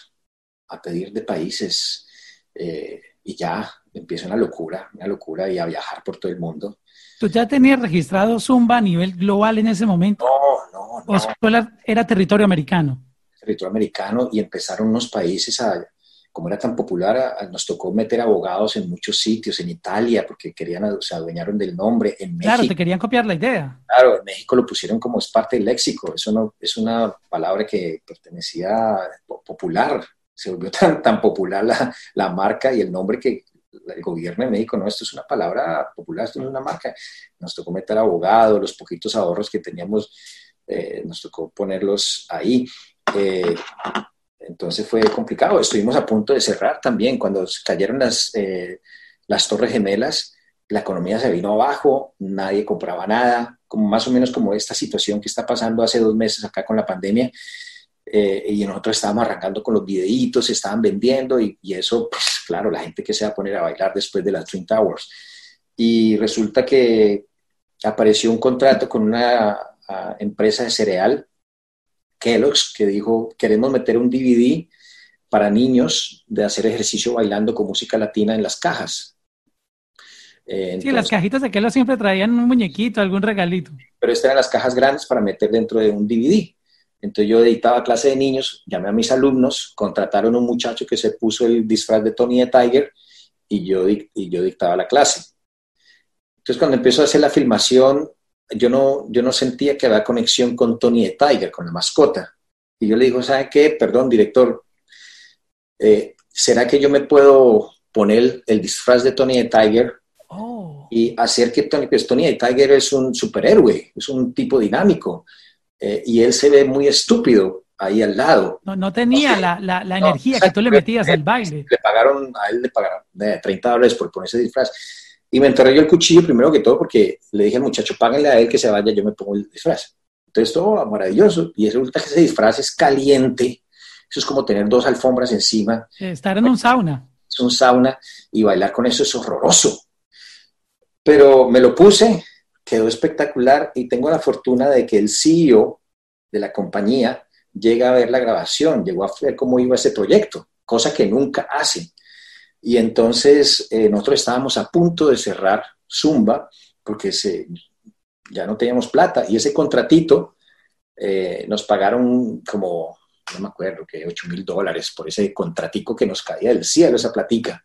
a pedir de países eh, y ya empieza una locura, una locura y a viajar por todo el mundo. ¿Tú ya tenías registrado Zumba a nivel global en ese momento? No, no, no. ¿O era territorio americano? Territorio americano y empezaron unos países a, como era tan popular, nos tocó meter abogados en muchos sitios, en Italia, porque querían, se adueñaron del nombre, en México. Claro, te querían copiar la idea. Claro, en México lo pusieron como es parte del léxico, eso no, es una palabra que pertenecía popular, se volvió tan, tan popular la, la marca y el nombre que el gobierno de México, no, esto es una palabra popular, esto no es una marca. Nos tocó meter abogado, los poquitos ahorros que teníamos, eh, nos tocó ponerlos ahí. Eh, entonces fue complicado. Estuvimos a punto de cerrar también. Cuando cayeron las, eh, las torres gemelas, la economía se vino abajo, nadie compraba nada, como más o menos como esta situación que está pasando hace dos meses acá con la pandemia. Eh, y nosotros estábamos arrancando con los videitos, se estaban vendiendo y, eso, pues claro, la gente que se va a poner a bailar después de las Twin Towers. y resulta que apareció un contrato con una empresa de cereal, Kellogg's, que dijo, queremos meter un DVD para niños de hacer ejercicio bailando con música latina en las cajas. Eh, sí, las cajitas de Kellogg's siempre traían un muñequito, algún regalito. Pero estas eran las cajas grandes para meter dentro de un DVD. Entonces yo editaba clase de niños, llamé a mis alumnos, contrataron a un muchacho que se puso el disfraz de Tony de Tiger y yo, y yo dictaba la clase. Entonces cuando empezó a hacer la filmación, yo no, yo no sentía que había conexión con Tony de Tiger, con la mascota. Y yo le digo, ¿sabe qué? Perdón, director, eh, ¿será que yo me puedo poner el, disfraz de Tony de Tiger oh. y hacer que Tony, pues Tony de Tiger es un superhéroe, es un tipo dinámico eh, y él se ve muy estúpido ahí al lado. No, no tenía la, la, energía que tú le metías al baile. Le pagaron, a él le pagaron 30 eh, dólares por ponerse disfraz. Y me enterré yo el cuchillo primero que todo porque le dije al muchacho, páguenle a él que se vaya, yo me pongo el disfraz. Entonces todo maravilloso. Y resulta que ese disfraz es caliente. Eso es como tener dos alfombras encima. Estar en un sauna. Es un sauna y bailar con eso es horroroso. Pero me lo puse, quedó espectacular y tengo la fortuna de que el CEO de la compañía llega a ver la grabación, llegó a ver cómo iba ese proyecto, cosa que nunca hace. Y entonces eh, nosotros estábamos a punto de cerrar Zumba porque se, ya no teníamos plata y ese contratito eh, nos pagaron como, no me acuerdo, que 8 mil dólares por ese contratico que nos caía del cielo, esa platica,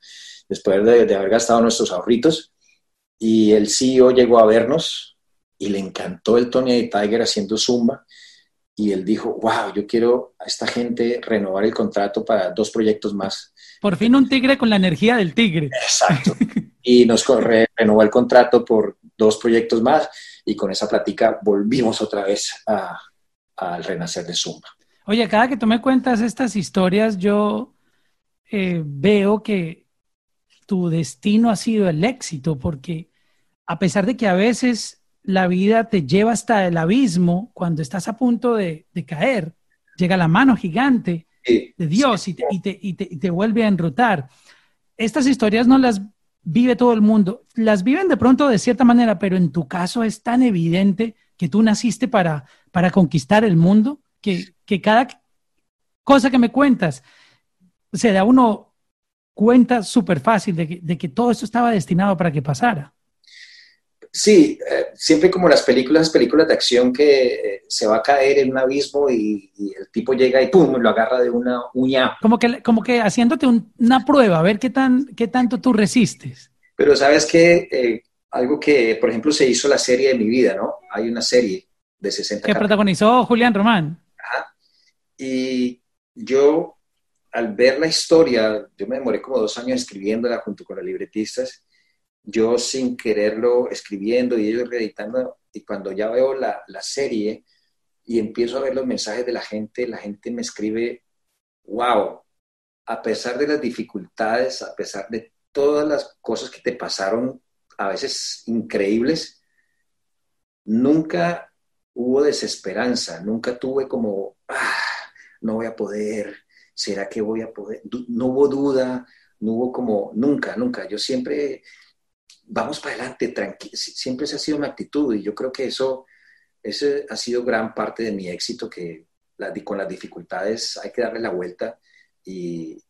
después de, de haber gastado nuestros ahorritos. Y el CEO llegó a vernos y le encantó el Tony Tiger haciendo Zumba y él dijo, wow, yo quiero a esta gente renovar el contrato para dos proyectos más. Por fin un tigre con la energía del tigre. Exacto. Y nos renovó el contrato por dos proyectos más y con esa plática volvimos otra vez al renacer de Zumba. Oye, cada que tú me cuentas estas historias, yo eh, veo que tu destino ha sido el éxito, porque a pesar de que a veces la vida te lleva hasta el abismo, cuando estás a punto de, caer, llega la mano gigante de Dios y, te, vuelve a enrutar. Estas historias no las vive todo el mundo, las viven de pronto de cierta manera, pero en tu caso es tan evidente que tú naciste para, para conquistar el mundo, que, cada cosa que me cuentas se da uno cuenta súper fácil de que, de que todo esto estaba destinado para que pasara. Sí, eh, siempre como las películas, las películas de acción que eh, se va a caer en un abismo y, el tipo llega y pum, lo agarra de una uña. Como que, como que haciéndote una prueba, a ver qué, tan, qué tanto tú resistes. Pero sabes que eh, algo que, por ejemplo, se hizo la serie de mi vida, ¿no? Hay una serie de 60 Que protagonizó Julián Román. Ajá. Y yo, al ver la historia, yo me demoré como dos años escribiéndola junto con los libretistas yo sin quererlo escribiendo y ellos reeditando, y cuando ya veo la, la, serie y empiezo a ver los mensajes de la gente, la gente me escribe, wow, a pesar de las dificultades, a pesar de todas las cosas que te pasaron, a veces increíbles, nunca hubo desesperanza, nunca tuve como, ah, no voy a poder, ¿será que voy a poder? No hubo duda, no hubo como, nunca, nunca. Yo siempre vamos para adelante, tranquilo. Siempre esa ha sido mi actitud y yo creo que eso, ese ha sido gran parte de mi éxito, que con las dificultades hay que darle la vuelta y,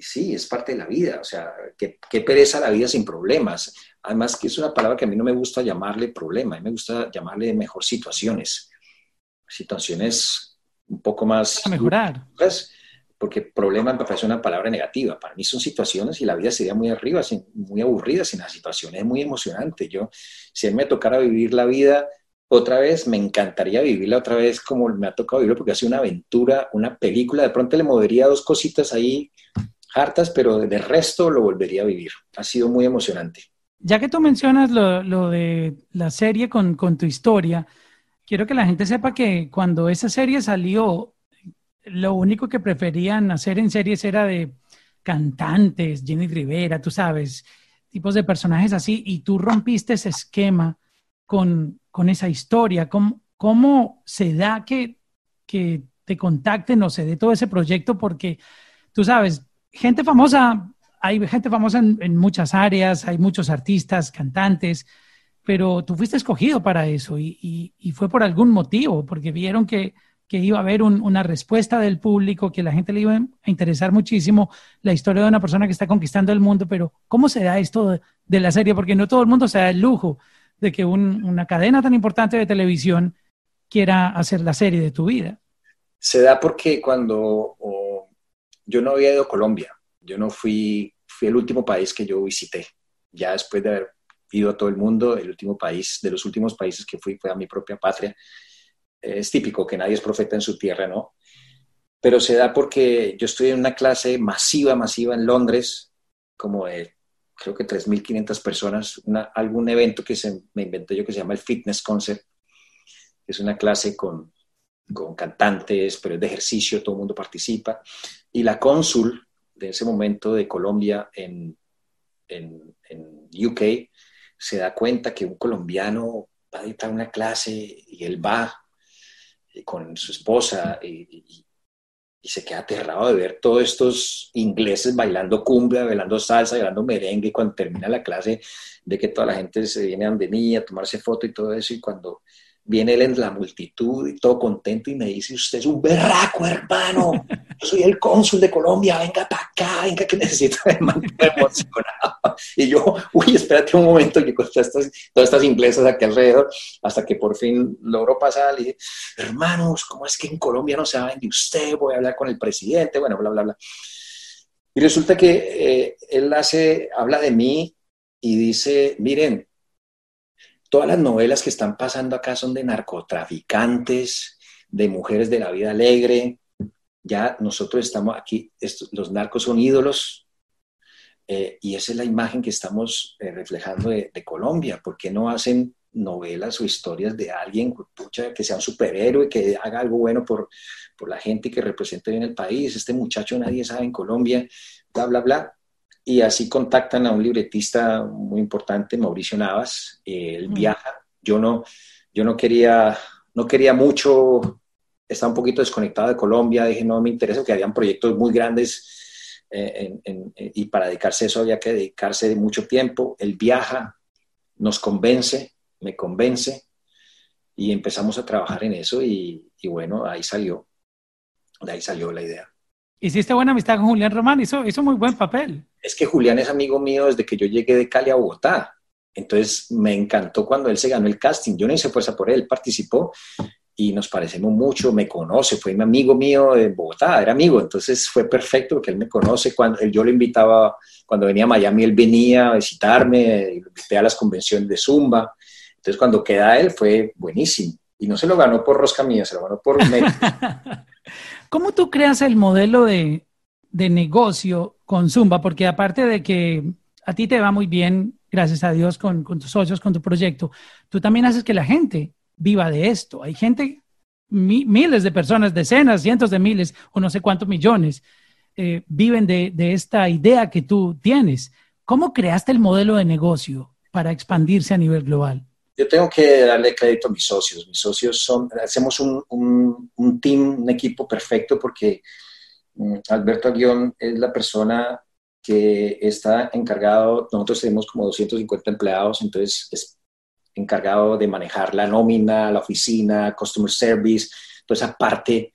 sí, es parte de la vida. O sea, qué, pereza la vida sin problemas. Además que es una palabra que a mí no me gusta llamarle problema, a mí me gusta llamarle mejor situaciones. Situaciones un poco más... A mejorar porque problema me parece una palabra negativa. Para mí son situaciones y la vida sería muy arriba, muy aburrida sin las situaciones, es muy emocionante. Yo, si a me tocara vivir la vida otra vez, me encantaría vivirla otra vez como me ha tocado vivirlo, porque ha una aventura, una película. De pronto le movería dos cositas ahí hartas, pero de resto lo volvería a vivir. Ha sido muy emocionante. Ya que tú mencionas lo, de la serie con tu historia, quiero que la gente sepa que cuando esa serie salió, lo único que preferían hacer en series era de cantantes, Jenny Rivera, tú sabes, tipos de personajes así, y tú rompiste ese esquema con, con esa historia. ¿Cómo, ¿Cómo, se da que, te contacten o se dé todo ese proyecto? Porque tú sabes, gente famosa hay gente famosa en, muchas áreas, hay muchos artistas, cantantes, pero tú fuiste escogido para eso y, fue por algún motivo, porque vieron que, iba a haber una respuesta del público, que la gente le iba a interesar muchísimo la historia de una persona que está conquistando el mundo, pero ¿cómo se da esto de, la serie? Porque no todo el mundo se da el lujo de que una cadena tan importante de televisión quiera hacer la serie de tu vida. Se da porque cuando yo no había ido a Colombia, yo no fui el último país que yo visité, ya después de haber ido a todo el mundo, el último país, de los últimos países que fui fue a mi propia patria. Es típico que nadie es profeta en su tierra, ¿no? Pero se da porque yo estuve en una clase masiva, masiva en Londres, como de creo que 3.500 personas, algún evento que se, me inventé yo que se llama el Fitness Concert, es una clase con, con cantantes, pero es de ejercicio, todo el mundo participa. Y la cónsul de ese momento de Colombia en, en, UK se da cuenta que un colombiano va a dictar una clase y él va con su esposa y, se queda aterrado de ver todos estos ingleses bailando cumbia, bailando salsa, bailando merengue y cuando termina la clase de que toda la gente se viene a mí a tomarse foto y todo eso y cuando viene él en la multitud y todo contento y me dice, usted es un berraco, hermano, yo soy el cónsul de Colombia, venga para acá, venga que necesito, emocionado. Y yo, uy, espérate un momento, que con todas estas, todas estas inglesas aquí alrededor, hasta que por fin logró pasar, le dije, hermanos, ¿cómo es que en Colombia no saben de usted? Voy a hablar con el presidente, bueno, bla, bla, bla. Y resulta que eh, él hace, habla de mí y dice, miren, Todas las novelas que están pasando acá son de narcotraficantes, de mujeres de la vida alegre. Ya nosotros estamos aquí, los narcos son ídolos eh, y esa es la imagen que estamos eh, reflejando de, Colombia. ¿Por qué no hacen novelas o historias de alguien que sea un superhéroe, que haga algo bueno por, por la gente que represente bien el país? Este muchacho nadie sabe en Colombia, bla, bla, bla y así contactan a un libretista muy importante, Mauricio Navas. él viaja. Yo no, yo no quería, no quería mucho, estaba un poquito desconectado de Colombia. Dije, no me interesa, porque habían proyectos muy grandes eh, y para dedicarse a eso había que dedicarse de mucho tiempo. Él viaja, nos convence, me convence y empezamos a trabajar en eso y, y bueno, ahí salió, de ahí salió la idea. Hiciste buena amistad con Julián Román, hizo, hizo muy buen papel. Es que Julián es amigo mío desde que yo llegué de Cali a Bogotá. Entonces me encantó cuando él se ganó el casting. Yo no hice fuerza por él, participó y nos parecemos mucho, me conoce, fue mi amigo mío de Bogotá, era amigo, entonces fue perfecto porque él me conoce, cuando yo lo invitaba, cuando venía a Miami, él venía a visitarme, lo invité a las convenciones de Zumba, entonces cuando queda él fue buenísimo, y no se lo ganó por rosca mía, se lo ganó por ¿Cómo tú creas el modelo de, negocio con Zumba? Porque aparte de que a ti te va muy bien, gracias a Dios, con, tus socios, con tu proyecto, tú también haces que la gente viva de esto. Hay gente, miles de personas, decenas, cientos de miles o no sé cuántos millones, eh, viven de, de esta idea que tú tienes. ¿Cómo creaste el modelo de negocio para expandirse a nivel global? Yo tengo que darle crédito a mis socios. Mis socios son, hacemos un, un, team, un equipo perfecto porque mm, Alberto Aguión es la persona que está encargado, nosotros tenemos como 250 empleados, entonces es encargado de manejar la nómina, la oficina, customer service, toda esa parte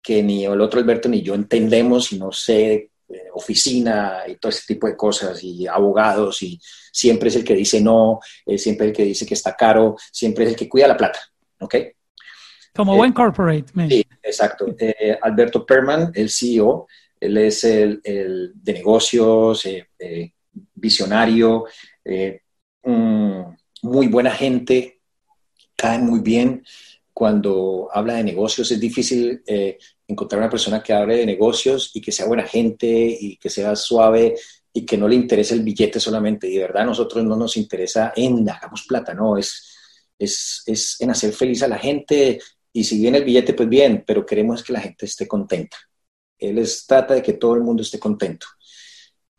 que ni el otro Alberto ni yo entendemos y no sé eh, oficina y todo ese tipo de cosas y abogados y siempre es el que dice no, eh, siempre es el que dice que está caro, siempre es el que cuida la plata, ¿ok? Como buen eh, corporate. Sí, exacto. Alberto Perman, el CEO, él es el, de negocios, visionario, muy buena gente, cae muy bien. Cuando habla de negocios es difícil encontrar una persona que hable de negocios y que sea buena gente y que sea suave y que no le interese el billete solamente. Y de verdad a nosotros no nos interesa en hagamos plata, no, es, es, es en hacer feliz a la gente y si viene el billete, pues bien, pero queremos que la gente esté contenta. Él trata de que todo el mundo esté contento.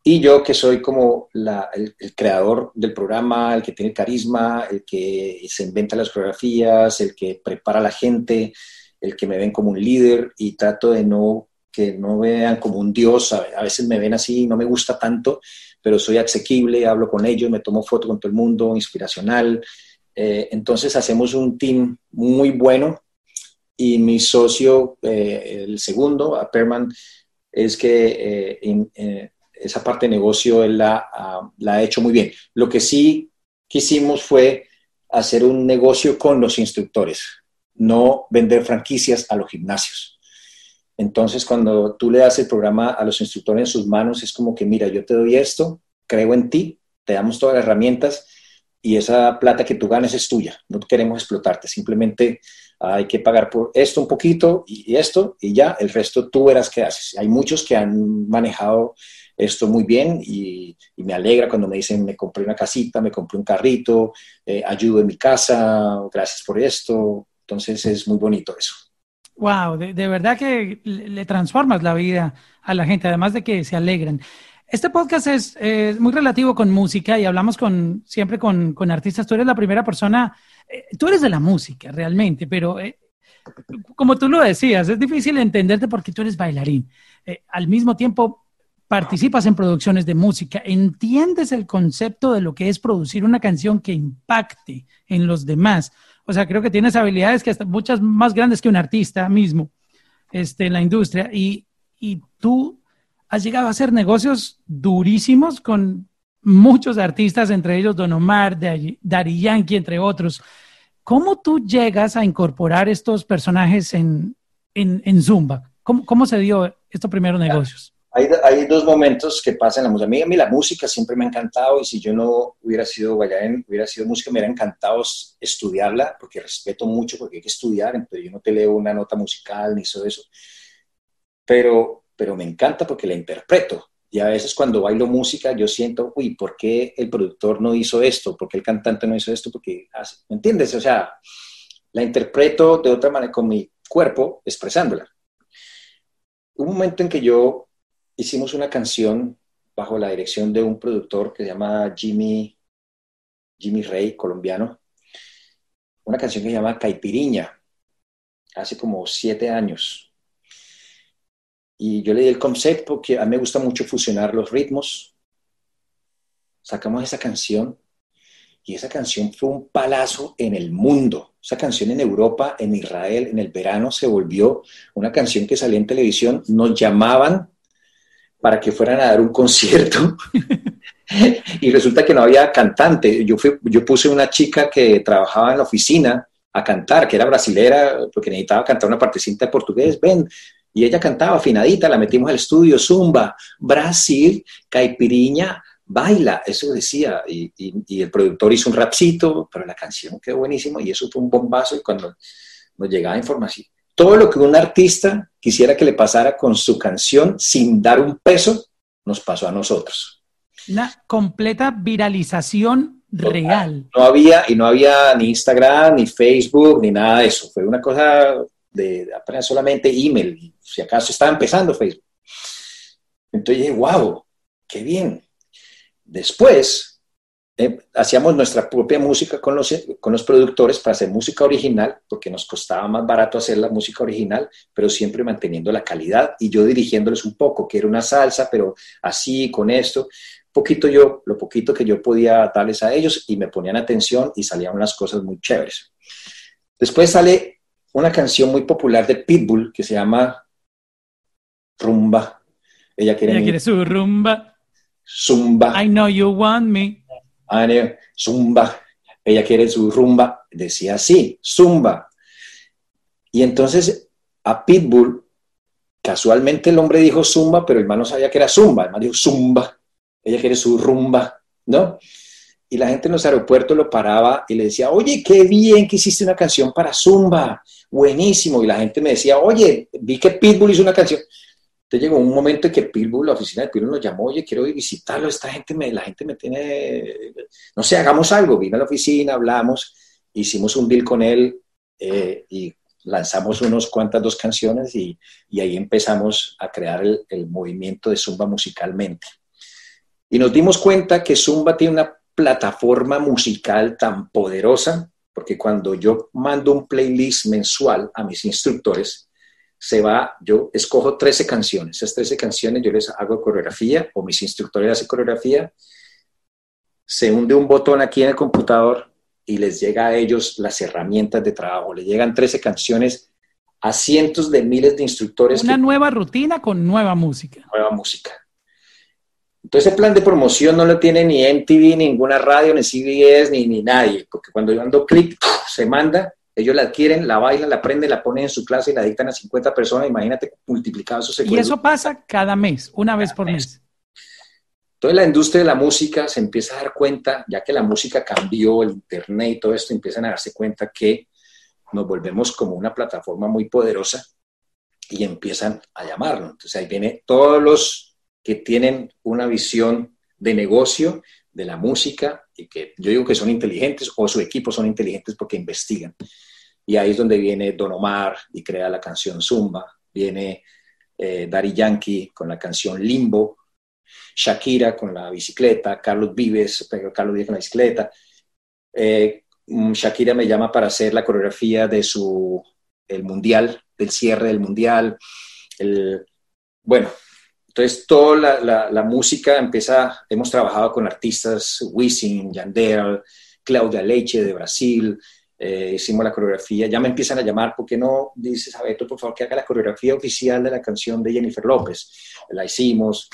Y yo que soy como la, el, el, creador del programa, el que tiene carisma, el que se inventa las coreografías, el que prepara a la gente, el que me ven como un líder y trato de no que no vean como un dios, a, veces me ven así, no me gusta tanto, pero soy asequible, hablo con ellos, me tomo foto con todo el mundo, inspiracional. Eh, entonces hacemos un team muy bueno y mi socio, eh, el segundo, a Perman, es que eh, esa parte de negocio él la ha hecho muy bien. Lo que sí quisimos fue hacer un negocio con los instructores, no vender franquicias a los gimnasios. Entonces, cuando tú le das el programa a los instructores en sus manos, es como que, mira, yo te doy esto, creo en ti, te damos todas las herramientas y esa plata que tú ganes es tuya. No queremos explotarte, simplemente hay que pagar por esto un poquito y esto y ya, el resto tú verás qué haces. Hay muchos que han manejado esto muy bien y, me alegra cuando me dicen, me compré una casita, me compré un carrito, eh, ayudo en mi casa, gracias por esto. Entonces es muy bonito eso. Wow, de, verdad que le transformas la vida a la gente, además de que se alegran. Este podcast es, muy relativo con música y hablamos con, siempre con, artistas. Tú eres la primera persona, eh, tú eres de la música realmente, pero eh, como tú lo decías, es difícil entenderte porque tú eres bailarín. Eh, al mismo tiempo, participas en producciones de música, entiendes el concepto de lo que es producir una canción que impacte en los demás. O sea, creo que tienes habilidades que hasta muchas más grandes que un artista mismo este, en la industria. Y, y tú has llegado a hacer negocios durísimos con muchos artistas, entre ellos Don Omar, Dari Yankee, entre otros. ¿Cómo tú llegas a incorporar estos personajes en, en, en Zumba? ¿Cómo, ¿Cómo, se dio estos primeros negocios? Hay, dos momentos que pasan en la música. A mí, la música siempre me ha encantado y si yo no hubiera sido bailarín, hubiera sido música, me hubiera encantado estudiarla porque respeto mucho porque hay que estudiar, entonces yo no te leo una nota musical ni eso eso. Pero, pero me encanta porque la interpreto. Y a veces cuando bailo música yo siento, uy, ¿por qué el productor no hizo esto? ¿Por qué el cantante no hizo esto? Porque, ¿me entiendes? O sea, la interpreto de otra manera con mi cuerpo expresándola. Un momento en que yo hicimos una canción bajo la dirección de un productor que se llama Jimmy, Jimmy Rey, colombiano. Una canción que se llama Caipiriña, hace como siete años. Y yo le di el concepto que a mí me gusta mucho fusionar los ritmos. Sacamos esa canción y esa canción fue un palazo en el mundo. Esa canción en Europa, en Israel, en el verano se volvió una canción que salía en televisión. Nos llamaban para que fueran a dar un concierto. y resulta que no había cantante. Yo, yo puse una chica que trabajaba en la oficina a cantar, que era brasilera, porque necesitaba cantar una partecita de portugués. Ven, y ella cantaba afinadita, la metimos al estudio, Zumba, Brasil, Caipiriña, baila, eso decía, y, y, el productor hizo un rapcito, pero la canción quedó buenísima y eso fue un bombazo y cuando nos llegaba información, todo lo que un artista quisiera que le pasara con su canción sin dar un peso, nos pasó a nosotros. Una completa viralización real. No había, y no había ni Instagram, ni Facebook, ni nada de eso. Fue una cosa de apenas solamente email, si acaso estaba empezando Facebook. Entonces dije, wow, qué bien. Después eh, hacíamos nuestra propia música con los, con los productores para hacer música original, porque nos costaba más barato hacer la música original, pero siempre manteniendo la calidad y yo dirigiéndoles un poco, que era una salsa, pero así, con esto, poquito yo, lo poquito que yo podía darles a ellos y me ponían atención y salían unas cosas muy chéveres. Después sale una canción muy popular de Pitbull que se llama Rumba. Ella quiere, Ella quiere su rumba. Zumba. I know you want me. Zumba, ella quiere su rumba, decía así, Zumba. Y entonces a Pitbull, casualmente el hombre dijo Zumba, pero el man no sabía que era Zumba, el man dijo Zumba, ella quiere su rumba, ¿no? Y la gente en los aeropuertos lo paraba y le decía, oye, qué bien que hiciste una canción para Zumba, buenísimo. Y la gente me decía, oye, vi que Pitbull hizo una canción. Llegó un momento en que Pitbull, la oficina de Pitbull nos llamó, oye, quiero ir visitarlo, esta gente, me, la gente me tiene, no sé, hagamos algo. Vino a la oficina, hablamos, hicimos un deal con él eh, y lanzamos unos cuantas dos canciones y, y ahí empezamos a crear el, el, movimiento de Zumba musicalmente. Y nos dimos cuenta que Zumba tiene una plataforma musical tan poderosa, porque cuando yo mando un playlist mensual a mis instructores, se va, yo escojo 13 canciones, esas 13 canciones yo les hago coreografía o mis instructores hacen coreografía, se hunde un botón aquí en el computador y les llega a ellos las herramientas de trabajo, le llegan 13 canciones a cientos de miles de instructores. Una nueva rutina con nueva música. Nueva música. Entonces, el plan de promoción no lo tiene ni MTV, ninguna radio, ni CBS, ni, ni nadie, porque cuando yo ando clic, se manda ellos la adquieren, la bailan, la aprenden, la ponen en su clase y la dictan a 50 personas. Imagínate multiplicado eso. y eso pasa cada mes, una vez por mes. Entonces la industria de la música se empieza a dar cuenta, ya que la música cambió, el internet y todo esto, empiezan a darse cuenta que nos volvemos como una plataforma muy poderosa y empiezan a llamarnos. Entonces ahí vienen todos los que tienen una visión de negocio de la música y que yo digo que son inteligentes o su equipo son inteligentes porque investigan. Y ahí es donde viene Don Omar y crea la canción Zumba, viene eh, Yankee con la canción Limbo, Shakira con la bicicleta, Carlos Vives, Carlos Vives con la bicicleta. Eh, mm, Shakira me llama para hacer la coreografía de su, el mundial, del cierre del mundial. El, bueno, entonces, toda la, música empieza, hemos trabajado con artistas, Wisin, Yandel, Claudia Leche de Brasil, eh, hicimos la coreografía, ya me empiezan a llamar, ¿por qué no dices a Beto, por favor, que haga la coreografía oficial de la canción de Jennifer López? La hicimos.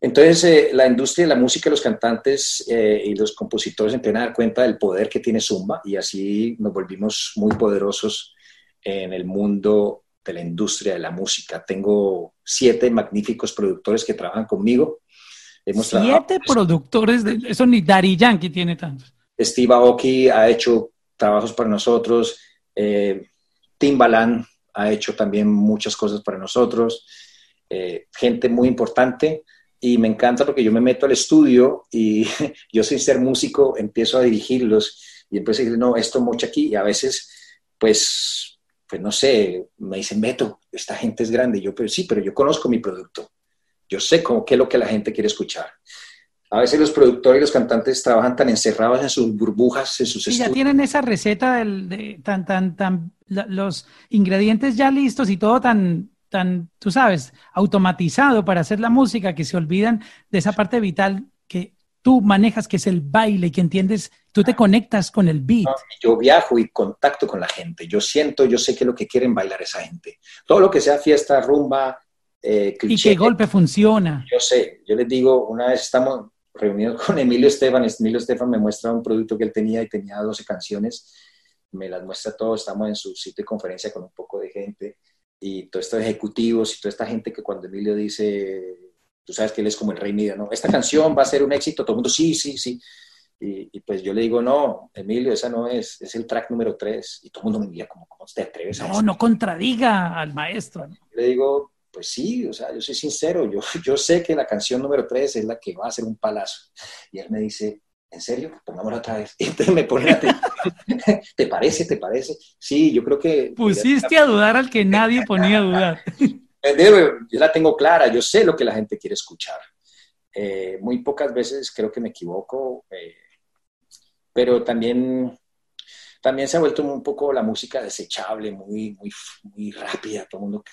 Entonces, eh, la industria de la música, los cantantes eh, y los compositores empiezan a dar cuenta del poder que tiene Zumba y así nos volvimos muy poderosos en el mundo de la industria de la música. Tengo siete magníficos productores que trabajan conmigo. Hemos siete productores, de, eso ni Dari Yankee tiene tantos. Steve Aoki ha hecho trabajos para nosotros, eh, Timbaland ha hecho también muchas cosas para nosotros, eh, gente muy importante y me encanta porque yo me meto al estudio y yo sin ser músico empiezo a dirigirlos y empiezo a decir, no, esto mucho aquí y a veces pues pues no sé, me dicen, Beto, esta gente es grande. yo, pero sí, pero yo conozco mi producto. Yo sé cómo, qué es lo que la gente quiere escuchar. A veces los productores y los cantantes trabajan tan encerrados en sus burbujas, en sus y ya tienen esa receta del, de tan, tan, tan, los ingredientes ya listos y todo tan, tan, tú sabes, automatizado para hacer la música que se olvidan de esa parte vital que tú manejas, que es el baile, que entiendes, tú te conectas con el beat. yo viajo y contacto con la gente, yo siento, yo sé que lo que quieren bailar esa gente. Todo lo que sea fiesta, rumba, eh, Y que golpe funciona. Yo sé, yo les digo, una vez estamos reunidos con Emilio Estefan, Emilio Estefan me muestra un producto que él tenía y tenía 12 canciones, me las muestra todo, estamos en su sitio de conferencia con un poco de gente y todos estos ejecutivos y toda esta gente que cuando Emilio dice tú sabes que él es como el rey mío, ¿no? Esta canción va a ser un éxito, todo el mundo, sí, sí, sí. Y, pues yo le digo, no, Emilio, esa no es, es el track número tres. Y todo el mundo me mira como, ¿cómo te atreves a No, no contradiga al maestro. Le digo, pues sí, o sea, yo soy sincero, yo, yo sé que la canción número tres es la que va a ser un palazo. Y él me dice, ¿en serio? Pongámosla otra vez. Y entonces me pone a ¿te parece? ¿Te parece? Sí, yo creo que... Pusiste a dudar al que nadie ponía a dudar. yo la tengo clara, yo sé lo que la gente quiere escuchar. Eh, muy pocas veces creo que me equivoco, eh, pero también, también se ha vuelto un poco la música desechable, muy, muy, muy rápida. Todo el mundo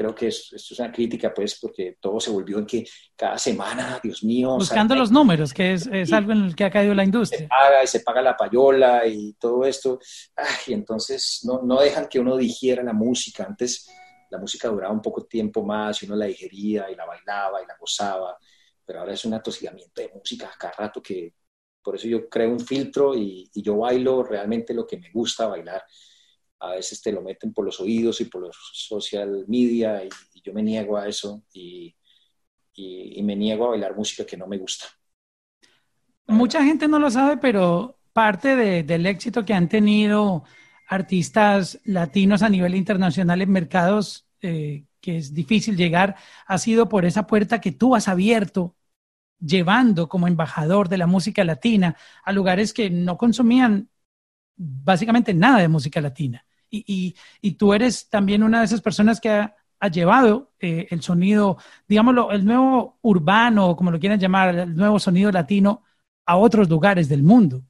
creo que esto es una crítica, pues, porque todo se volvió en que cada semana, Dios mío. Buscando los números, que es, es algo en el que ha caído la industria. Se paga y se paga la payola y todo esto. y entonces no, no dejan que uno digiera la música. Antes la música duraba un poco tiempo más y uno la digería y la bailaba y la gozaba, pero ahora es un atosigamiento de música cada rato que por eso yo creo un filtro y, yo bailo realmente lo que me gusta bailar. A veces te lo meten por los oídos y por los social media y, yo me niego a eso y, y, me niego a bailar música que no me gusta. Mucha gente no lo sabe, pero parte del éxito que han tenido artistas latinos a nivel internacional en mercados eh, que es difícil llegar, ha sido por esa puerta que tú has abierto, llevando como embajador de la música latina a lugares que no consumían básicamente nada de música latina. Y, tú eres también una de esas personas que ha, llevado eh, el sonido, digámoslo, el nuevo urbano, como lo quieran llamar, el nuevo sonido latino a otros lugares del mundo.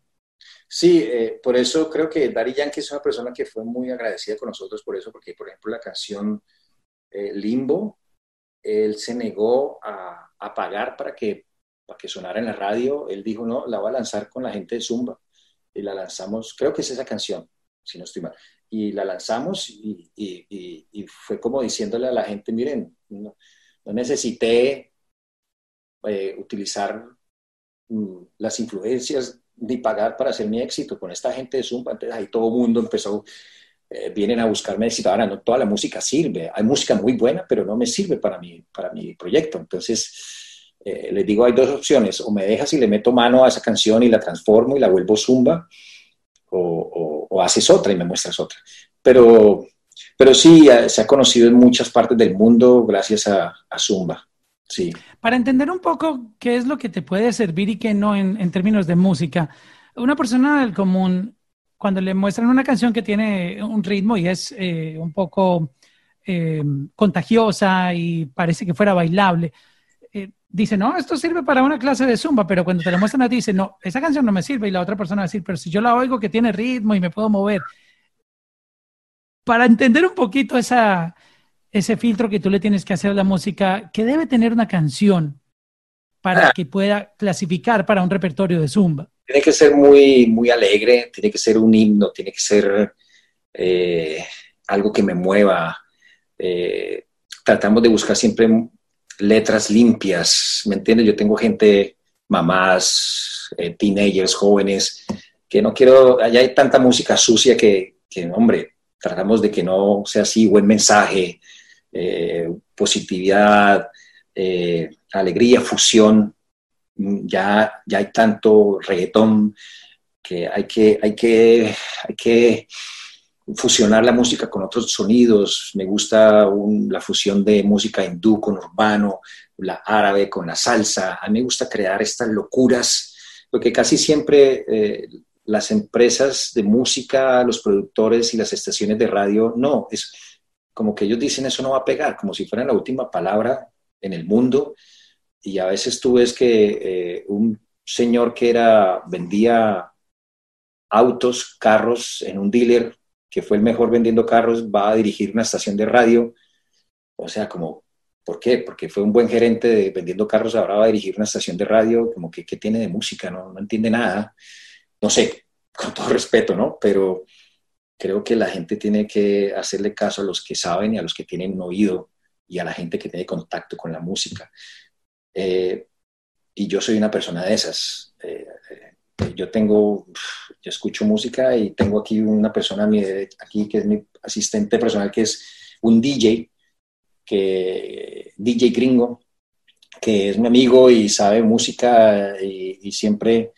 Sí, eh, por eso creo que Daddy Yankee es una persona que fue muy agradecida con nosotros por eso, porque por ejemplo la canción eh, Limbo, él se negó a, a, pagar para que, para que sonara en la radio, él dijo, no, la voy a lanzar con la gente de Zumba, y la lanzamos, creo que es esa canción, si no estoy mal, y la lanzamos y, y, y fue como diciéndole a la gente, miren, no, no necesité eh, utilizar mm, las influencias ni pagar para hacer mi éxito con esta gente de Zumba. Entonces ahí todo el mundo empezó, eh, vienen a buscarme éxito. Ahora no toda la música sirve, hay música muy buena, pero no me sirve para mi, para mi proyecto. Entonces eh, les digo, hay dos opciones, o me dejas y le meto mano a esa canción y la transformo y la vuelvo Zumba, o, o, haces otra y me muestras otra. Pero, pero sí, eh, se ha conocido en muchas partes del mundo gracias a, Zumba. Sí. Para entender un poco qué es lo que te puede servir y qué no en, términos de música, una persona del común, cuando le muestran una canción que tiene un ritmo y es eh, un poco eh, contagiosa y parece que fuera bailable, dice, no, esto sirve para una clase de zumba, pero cuando te la muestran a ti, dice, no, esa canción no me sirve y la otra persona va a decir, pero si yo la oigo que tiene ritmo y me puedo mover. Para entender un poquito esa, ese filtro que tú le tienes que hacer a la música, que debe tener una canción para ah. que pueda clasificar para un repertorio de zumba? Tiene que ser muy, muy alegre, tiene que ser un himno, tiene que ser eh, algo que me mueva. Eh, tratamos de buscar siempre letras limpias, ¿me entiendes? Yo tengo gente, mamás, eh, teenagers, jóvenes, que no quiero, allá hay tanta música sucia que, que, hombre, tratamos de que no sea así, buen mensaje, eh, positividad, eh, alegría, fusión. Ya, ya hay tanto reggaetón que hay que, hay que, hay que fusionar la música con otros sonidos. Me gusta la fusión de música hindú con urbano, la árabe con la salsa. A mí me gusta crear estas locuras, porque casi siempre eh, las empresas de música, los productores y las estaciones de radio, no, es como que ellos dicen eso no va a pegar, como si fuera la última palabra en el mundo. Y a veces tú ves que eh, un señor que era, vendía autos, carros en un dealer, que fue el mejor vendiendo carros, va a dirigir una estación de radio. O sea, como, ¿por qué? Porque fue un buen gerente de vendiendo carros, ahora va a dirigir una estación de radio, como que, ¿qué tiene de música? No, no entiende nada. No sé, con todo respeto, ¿no? Pero creo que la gente tiene que hacerle caso a los que saben y a los que tienen un oído y a la gente que tiene contacto con la música. Eh, y yo soy una persona de esas. Eh, eh, yo tengo, yo escucho música y tengo aquí una persona aquí que es mi asistente personal, que es un DJ, que, DJ gringo, que es mi amigo y sabe música y, siempre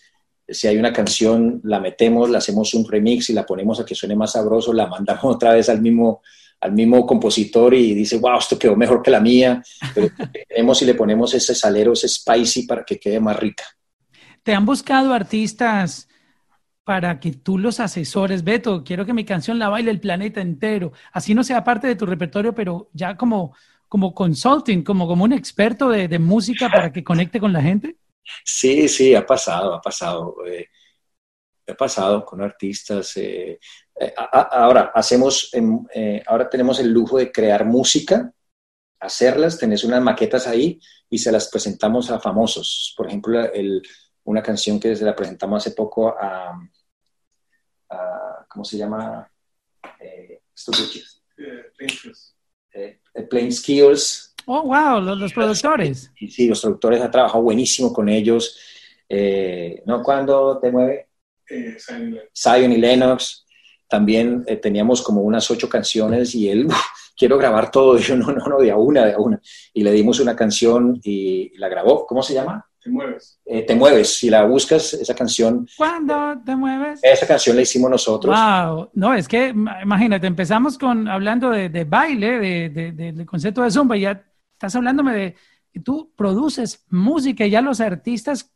si hay una canción, la metemos, la hacemos un remix y la ponemos a que suene más sabroso, la mandamos otra vez al mismo, al mismo compositor y dice, wow, esto quedó mejor que la mía, pero y le ponemos ese salero, ese spicy para que quede más rica. ¿Te han buscado artistas para que tú los asesores? Beto, quiero que mi canción la baile el planeta entero. Así no sea parte de tu repertorio, pero ya como, como consulting, como, como un experto de, de música para que conecte con la gente. Sí, sí, ha pasado, ha pasado. Eh, ha pasado con artistas. Eh, eh, ahora, hacemos, ahora tenemos el lujo de crear música, hacerlas, tenés unas maquetas ahí y se las presentamos a famosos. Por ejemplo, una canción que se la presentamos hace poco a, ¿cómo se llama? Plain Skills Oh, wow, los, productores. Sí, sí, los productores han trabajado buenísimo con ellos. Eh, ¿No? Cuando te mueve? Eh, Zion y Lennox. También eh, teníamos como unas ocho canciones y él, quiero grabar todo. Y yo, no, no, no, de a una, de a una. Y le dimos una canción y la grabó. ¿Cómo se llama? Te mueves. Eh, te mueves, si la buscas, esa canción. ¿Cuándo te mueves? Esa canción la hicimos nosotros. Wow, no, es que imagínate, empezamos con hablando de, de baile, de, de, del concepto de zumba, y ya Estás hablándome de que tú produces música y ya los artistas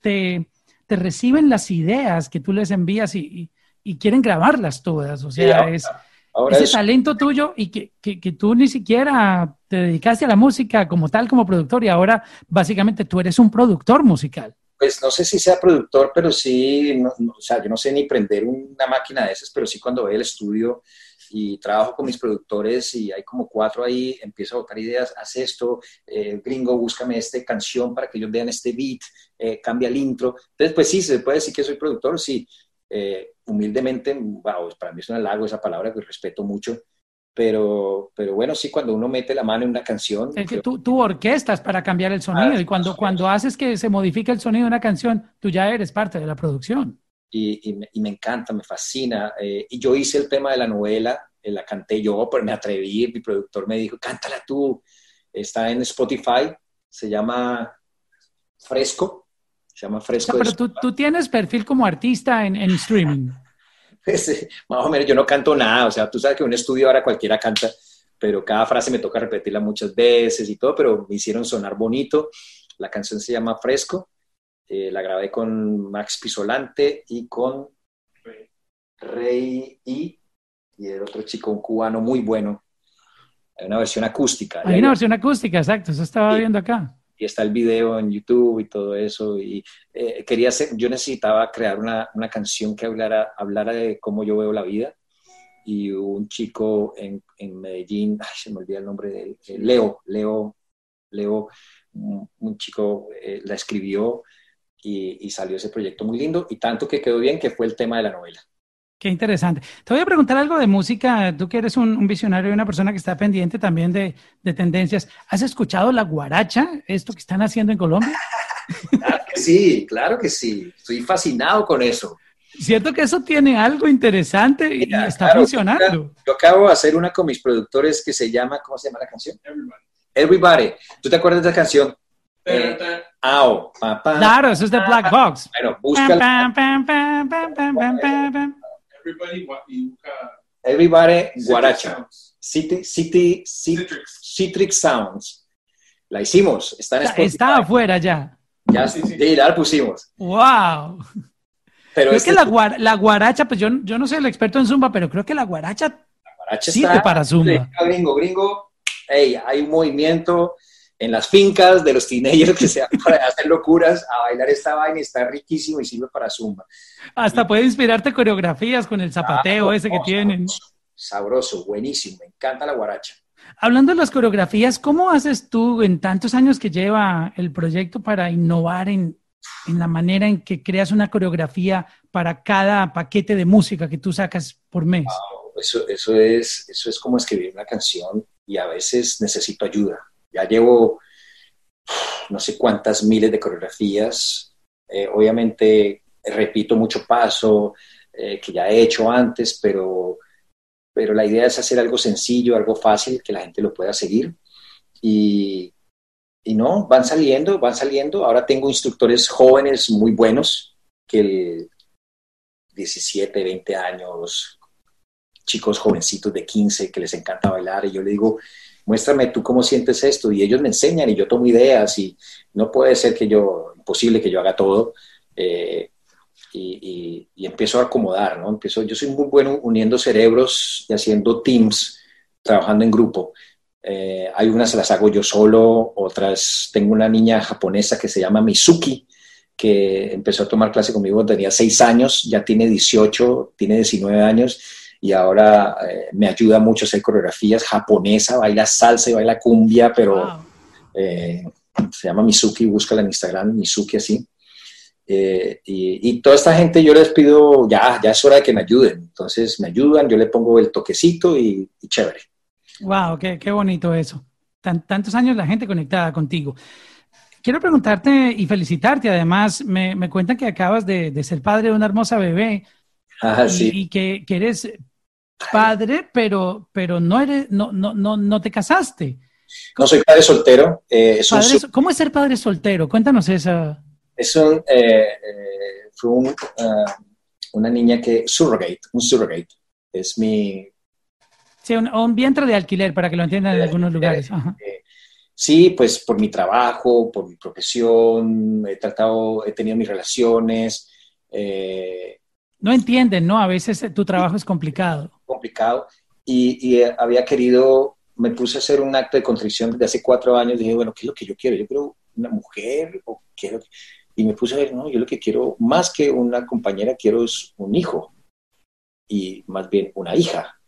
te, te reciben las ideas que tú les envías y, y, quieren grabarlas todas. O sea, es ese talento tuyo y que, que, que, tú ni siquiera te dedicaste a la música como tal, como productor, y ahora básicamente tú eres un productor musical. pues no sé si sea productor, pero sí, o sea, yo no sé ni prender una máquina de esas, pero sí cuando voy al estudio y trabajo con mis productores y hay como cuatro ahí, empiezo a botar ideas, haz esto, eh, gringo, búscame esta canción para que ellos vean este beat, eh, cambia el intro. Entonces, pues sí, se puede decir que soy productor, sí. Eh, humildemente, wow, para mí es un halago esa palabra que respeto mucho, pero, pero bueno, sí, cuando uno mete la mano en una canción. Es que tú, tú orquestas para cambiar el sonido ah, y cuando, cuando haces que se modifique el sonido de una canción, tú ya eres parte de la producción. Y, y, me, encanta, me fascina. Eh, y yo hice el tema de la novela, eh, la canté yo, pero me atreví, mi productor me dijo, cántala tú. Está en Spotify, se llama Fresco, se llama Fresco. pero tú, tú, tienes perfil como artista en, en streaming. más o menos yo no canto nada, o sea, tú sabes que en un estudio ahora cualquiera canta, pero cada frase me toca repetirla muchas veces y todo, pero me hicieron sonar bonito. La canción se llama Fresco, eh, la grabé con Max Pisolante y con Rey y, y el otro chico, un cubano muy bueno. Hay una versión acústica. Hay una versión acústica, exacto, eso estaba viendo acá y está el video en YouTube y todo eso. Y eh, quería hacer, yo necesitaba crear una, una, canción que hablara, hablara de cómo yo veo la vida. Y un chico en, en Medellín, se me olvida el nombre de eh, Leo, Leo, Leo, un, chico eh, la escribió y, y salió ese proyecto muy lindo y tanto que quedó bien que fue el tema de la novela. Qué interesante. Te voy a preguntar algo de música. Tú que eres un, visionario y una persona que está pendiente también de, tendencias. ¿Has escuchado la guaracha, esto que están haciendo en Colombia? Claro que sí, claro que sí. Estoy fascinado con eso. Siento que eso tiene algo interesante y está funcionando. Yo acabo de hacer una con mis productores que se llama, ¿cómo se llama la canción? Everybody. Everybody. ¿Tú te acuerdas de esa canción? Eh, Ao, Claro, eso es de Black Box. Bueno, búscala. Everybody Guaracha. City, City, Citrix. Sounds. La hicimos. Está, en está afuera ya. Ya, sí, la pusimos. ¡Wow! Pero es que la, la, guaracha, pues yo, yo no soy el experto en zumba, pero creo que la guaracha, la guaracha sirve para zumba. Gringo, gringo, hey, hay un movimiento, en las fincas de los teenagers que se hacen locuras a bailar esta vaina y está riquísimo y sirve para zumba. Hasta puede inspirarte coreografías con el zapateo ese que tienen. Sabroso, buenísimo, me encanta la guaracha. Hablando de las coreografías, ¿cómo haces tú en tantos años que lleva el proyecto para innovar en, en la manera en que creas una coreografía para cada paquete de música que tú sacas por mes? eso, eso, es, eso es como escribir una canción y a veces necesito ayuda ya llevo no sé cuántas miles de coreografías. Eh, obviamente repito mucho paso eh, que ya he hecho antes, pero, pero la idea es hacer algo sencillo, algo fácil, que la gente lo pueda seguir. Y, y no, van saliendo, van saliendo. Ahora tengo instructores jóvenes muy buenos, que el 17, 20 años, chicos jovencitos de 15 que les encanta bailar, y yo le digo, muéstrame tú cómo sientes esto y ellos me enseñan y yo tomo ideas y no puede ser que yo, imposible que yo haga todo eh, y, empiezo a acomodar, ¿no? Empiezo, yo soy muy bueno uniendo cerebros y haciendo teams, trabajando en grupo. Eh, hay unas las hago yo solo, otras, tengo una niña japonesa que se llama Mizuki, que empezó a tomar clase conmigo, tenía seis años, ya tiene 18, tiene 19 años y ahora eh, me ayuda mucho a hacer coreografías japonesa, baila salsa y baila cumbia, pero eh, se llama Mizuki, búscala en Instagram, Mizuki así. Eh, y, toda esta gente yo les pido, ya, ya es hora de que me ayuden. Entonces me ayudan, yo le pongo el toquecito y, chévere. Wow, qué, qué bonito eso. tantos años la gente conectada contigo. Quiero preguntarte y felicitarte. Además, me, me cuentan que acabas de, de, ser padre de una hermosa bebé. Ah, y, sí. y que, que, eres padre, pero, pero no, eres, no, no, no, no te casaste. No soy padre soltero. Eh, ¿Cómo es ser padre soltero? Cuéntanos esa. Es un, eh, eh, fue un, uh, una niña que, surrogate, un surrogate. Es mi... Sí, un, un vientre de alquiler, para que lo entiendan en algunos lugares. sí, pues por mi trabajo, por mi profesión, he tratado, he tenido mis relaciones. No entienden, ¿no? A veces tu trabajo es complicado complicado y, eh, había querido, me puse a hacer un acto de contrición desde hace cuatro años, dije, bueno, ¿qué es lo que yo quiero? Yo quiero una mujer o quiero... Y me puse a ver, no, yo lo que quiero, más que una compañera, quiero es un hijo y más bien una hija.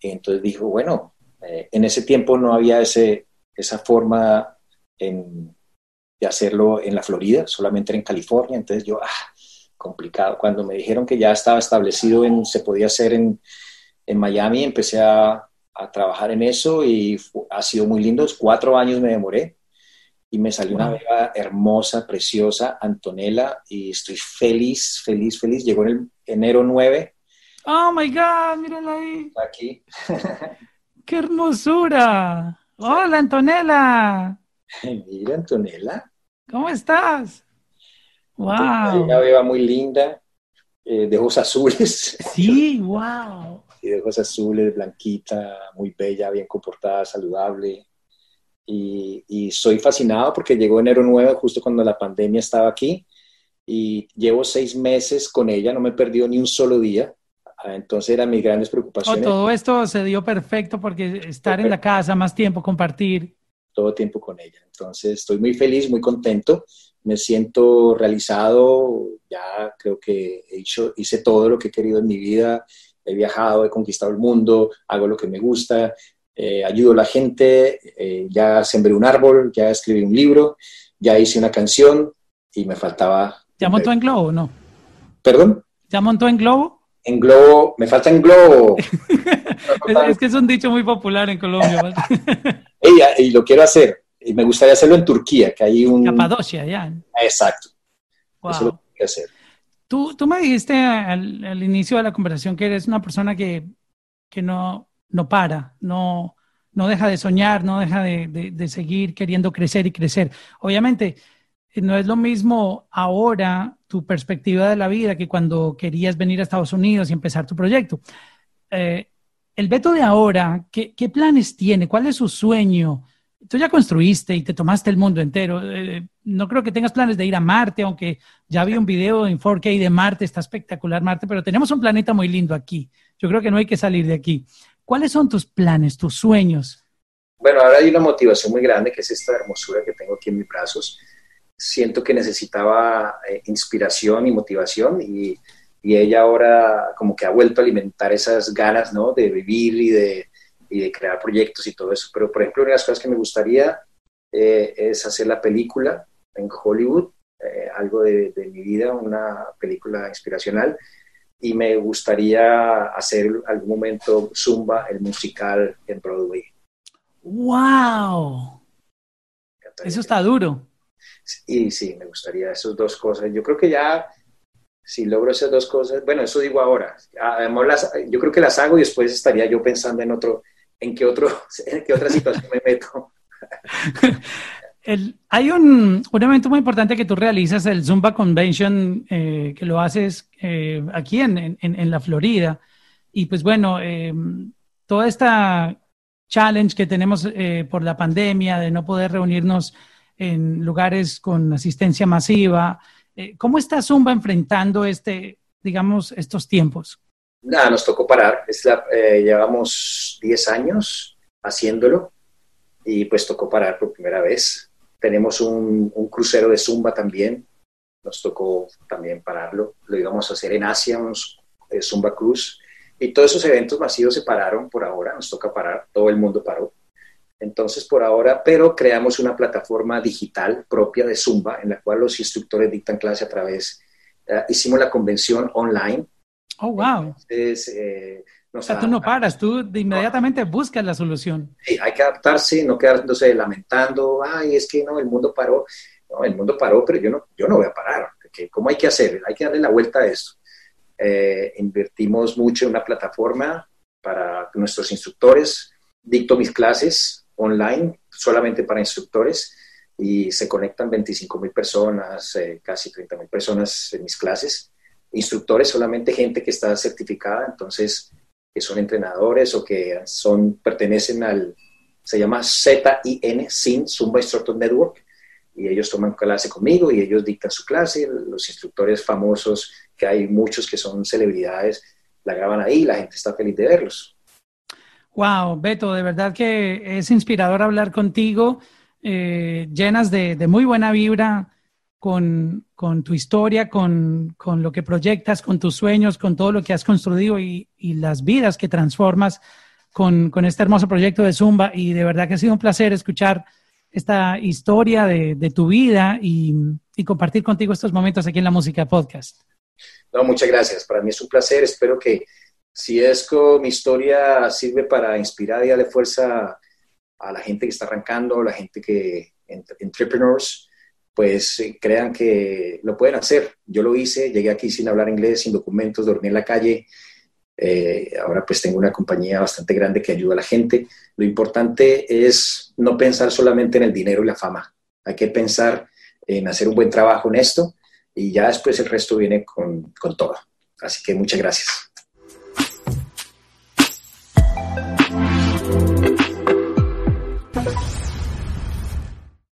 entonces dijo, bueno, eh, en ese tiempo no había ese, esa forma de hacerlo en la Florida, solamente en California. Entonces yo, ah, complicado. Cuando me dijeron que ya estaba establecido en, se podía hacer en, en Miami, empecé a, a, trabajar en eso y ha sido muy lindo. Cuatro años me demoré y me salió una beba hermosa, preciosa, Antonella, y estoy feliz, feliz, feliz. Llegó en el enero 9. Oh my God, mírala ahí. Aquí. ¡Qué hermosura! Hola, Antonella. Mira, Antonella. ¿Cómo estás? Wow. Una beba muy linda, eh, de ojos azules. Sí, wow. Y de ojos azules, blanquita, muy bella, bien comportada, saludable. Y, y soy fascinado porque llegó enero 9, justo cuando la pandemia estaba aquí. Y llevo seis meses con ella, no me he perdido ni un solo día. Ah, entonces eran mis grandes preocupaciones. todo esto se dio perfecto porque estar en la casa más tiempo, compartir. Todo tiempo con ella. Entonces estoy muy feliz, muy contento, me siento realizado, ya creo que he hecho, hice todo lo que he querido en mi vida, he viajado, he conquistado el mundo, hago lo que me gusta, eh, ayudo a la gente, eh, ya sembré un árbol, ya escribí un libro, ya hice una canción y me faltaba... ¿Ya montó en globo no? ¿Perdón? ¿Ya montó en globo? En globo, me falta en globo. es, que es un dicho muy popular en Colombia. y, lo quiero hacer. Y me gustaría hacerlo en Turquía, que hay un... Capadocia, ya. Exacto. Eso lo que hacer. Tú, tú me dijiste al, al, inicio de la conversación que eres una persona que, que no, no para, no, no deja de soñar, no deja de, de, de seguir queriendo crecer y crecer. Obviamente, no es lo mismo ahora tu perspectiva de la vida que cuando querías venir a Estados Unidos y empezar tu proyecto. Eh, el Beto de ahora, ¿qué, ¿qué, planes tiene? ¿Cuál es su sueño? Tú ya construiste y te tomaste el mundo entero. Eh, no creo que tengas planes de ir a Marte, aunque ya vi un video en 4K de Marte, está espectacular Marte, pero tenemos un planeta muy lindo aquí. Yo creo que no hay que salir de aquí. ¿Cuáles son tus planes, tus sueños? Bueno, ahora hay una motivación muy grande, que es esta hermosura que tengo aquí en mis brazos siento que necesitaba eh, inspiración y motivación y, y, ella ahora como que ha vuelto a alimentar esas ganas, ¿no? De vivir y de, y de crear proyectos y todo eso. Pero, por ejemplo, una de las cosas que me gustaría eh, es hacer la película en Hollywood, eh, algo de, de, mi vida, una película inspiracional. Y me gustaría hacer algún momento Zumba, el musical en Broadway. ¡Wow! Eso está duro. Y sí, me gustaría esas dos cosas. Yo creo que ya, si logro esas dos cosas, bueno, eso digo ahora. Además, las, yo creo que las hago y después estaría yo pensando en otro, en qué, otro, en qué otra situación me meto. El, hay un, un, evento muy importante que tú realizas, el Zumba Convention, eh, que lo haces eh, aquí en, en, en, la Florida. Y pues bueno, eh, toda esta challenge que tenemos eh, por la pandemia de no poder reunirnos en lugares con asistencia masiva. Eh, ¿Cómo está Zumba enfrentando este, digamos, estos tiempos? Nada, nos tocó parar. Eh, llevamos 10 años haciéndolo y pues tocó parar por primera vez. Tenemos un, crucero de Zumba también. Nos tocó también pararlo. Lo íbamos a hacer en Asia, un eh, Zumba Cruz. Y todos esos eventos masivos se pararon por ahora. Nos toca parar. Todo el mundo paró. Entonces, por ahora, pero creamos una plataforma digital propia de Zumba, en la cual los instructores dictan clase a través, uh, hicimos la convención online. Oh, wow. Entonces, eh, o sea, tú no paras, tú de inmediatamente no. buscas la solución. Sí, hay que adaptarse, no quedándose lamentando, ay, es que no, el mundo paró. No, el mundo paró, pero yo no, yo no voy a parar. ¿Cómo hay que hacer? Hay que darle la vuelta a esto. Eh, invertimos mucho en una plataforma para nuestros instructores. Dicto mis clases online solamente para instructores y se conectan 25 mil personas, eh, casi 30 mil personas en mis clases. Instructores, solamente gente que está certificada, entonces que son entrenadores o que son, pertenecen al, se llama ZIN, SIN, Zumba Instructor Network, y ellos toman clase conmigo y ellos dictan su clase. Los instructores famosos, que hay muchos que son celebridades, la graban ahí y la gente está feliz de verlos. Wow, Beto, de verdad que es inspirador hablar contigo, eh, llenas de, de, muy buena vibra. Con, tu historia, con, lo que proyectas, con tus sueños, con todo lo que has construido y, las vidas que transformas con, este hermoso proyecto de Zumba. Y de verdad que ha sido un placer escuchar esta historia de, tu vida y, compartir contigo estos momentos aquí en la Música Podcast. No, muchas gracias. Para mí es un placer. Espero que si es que mi historia sirve para inspirar y darle fuerza a la gente que está arrancando, a la gente que, entrepreneurs, pues eh, crean que lo pueden hacer. Yo lo hice, llegué aquí sin hablar inglés, sin documentos, dormí en la calle. Eh, ahora pues tengo una compañía bastante grande que ayuda a la gente. Lo importante es no pensar solamente en el dinero y la fama. Hay que pensar en hacer un buen trabajo en esto y ya después el resto viene con, con todo. Así que muchas gracias.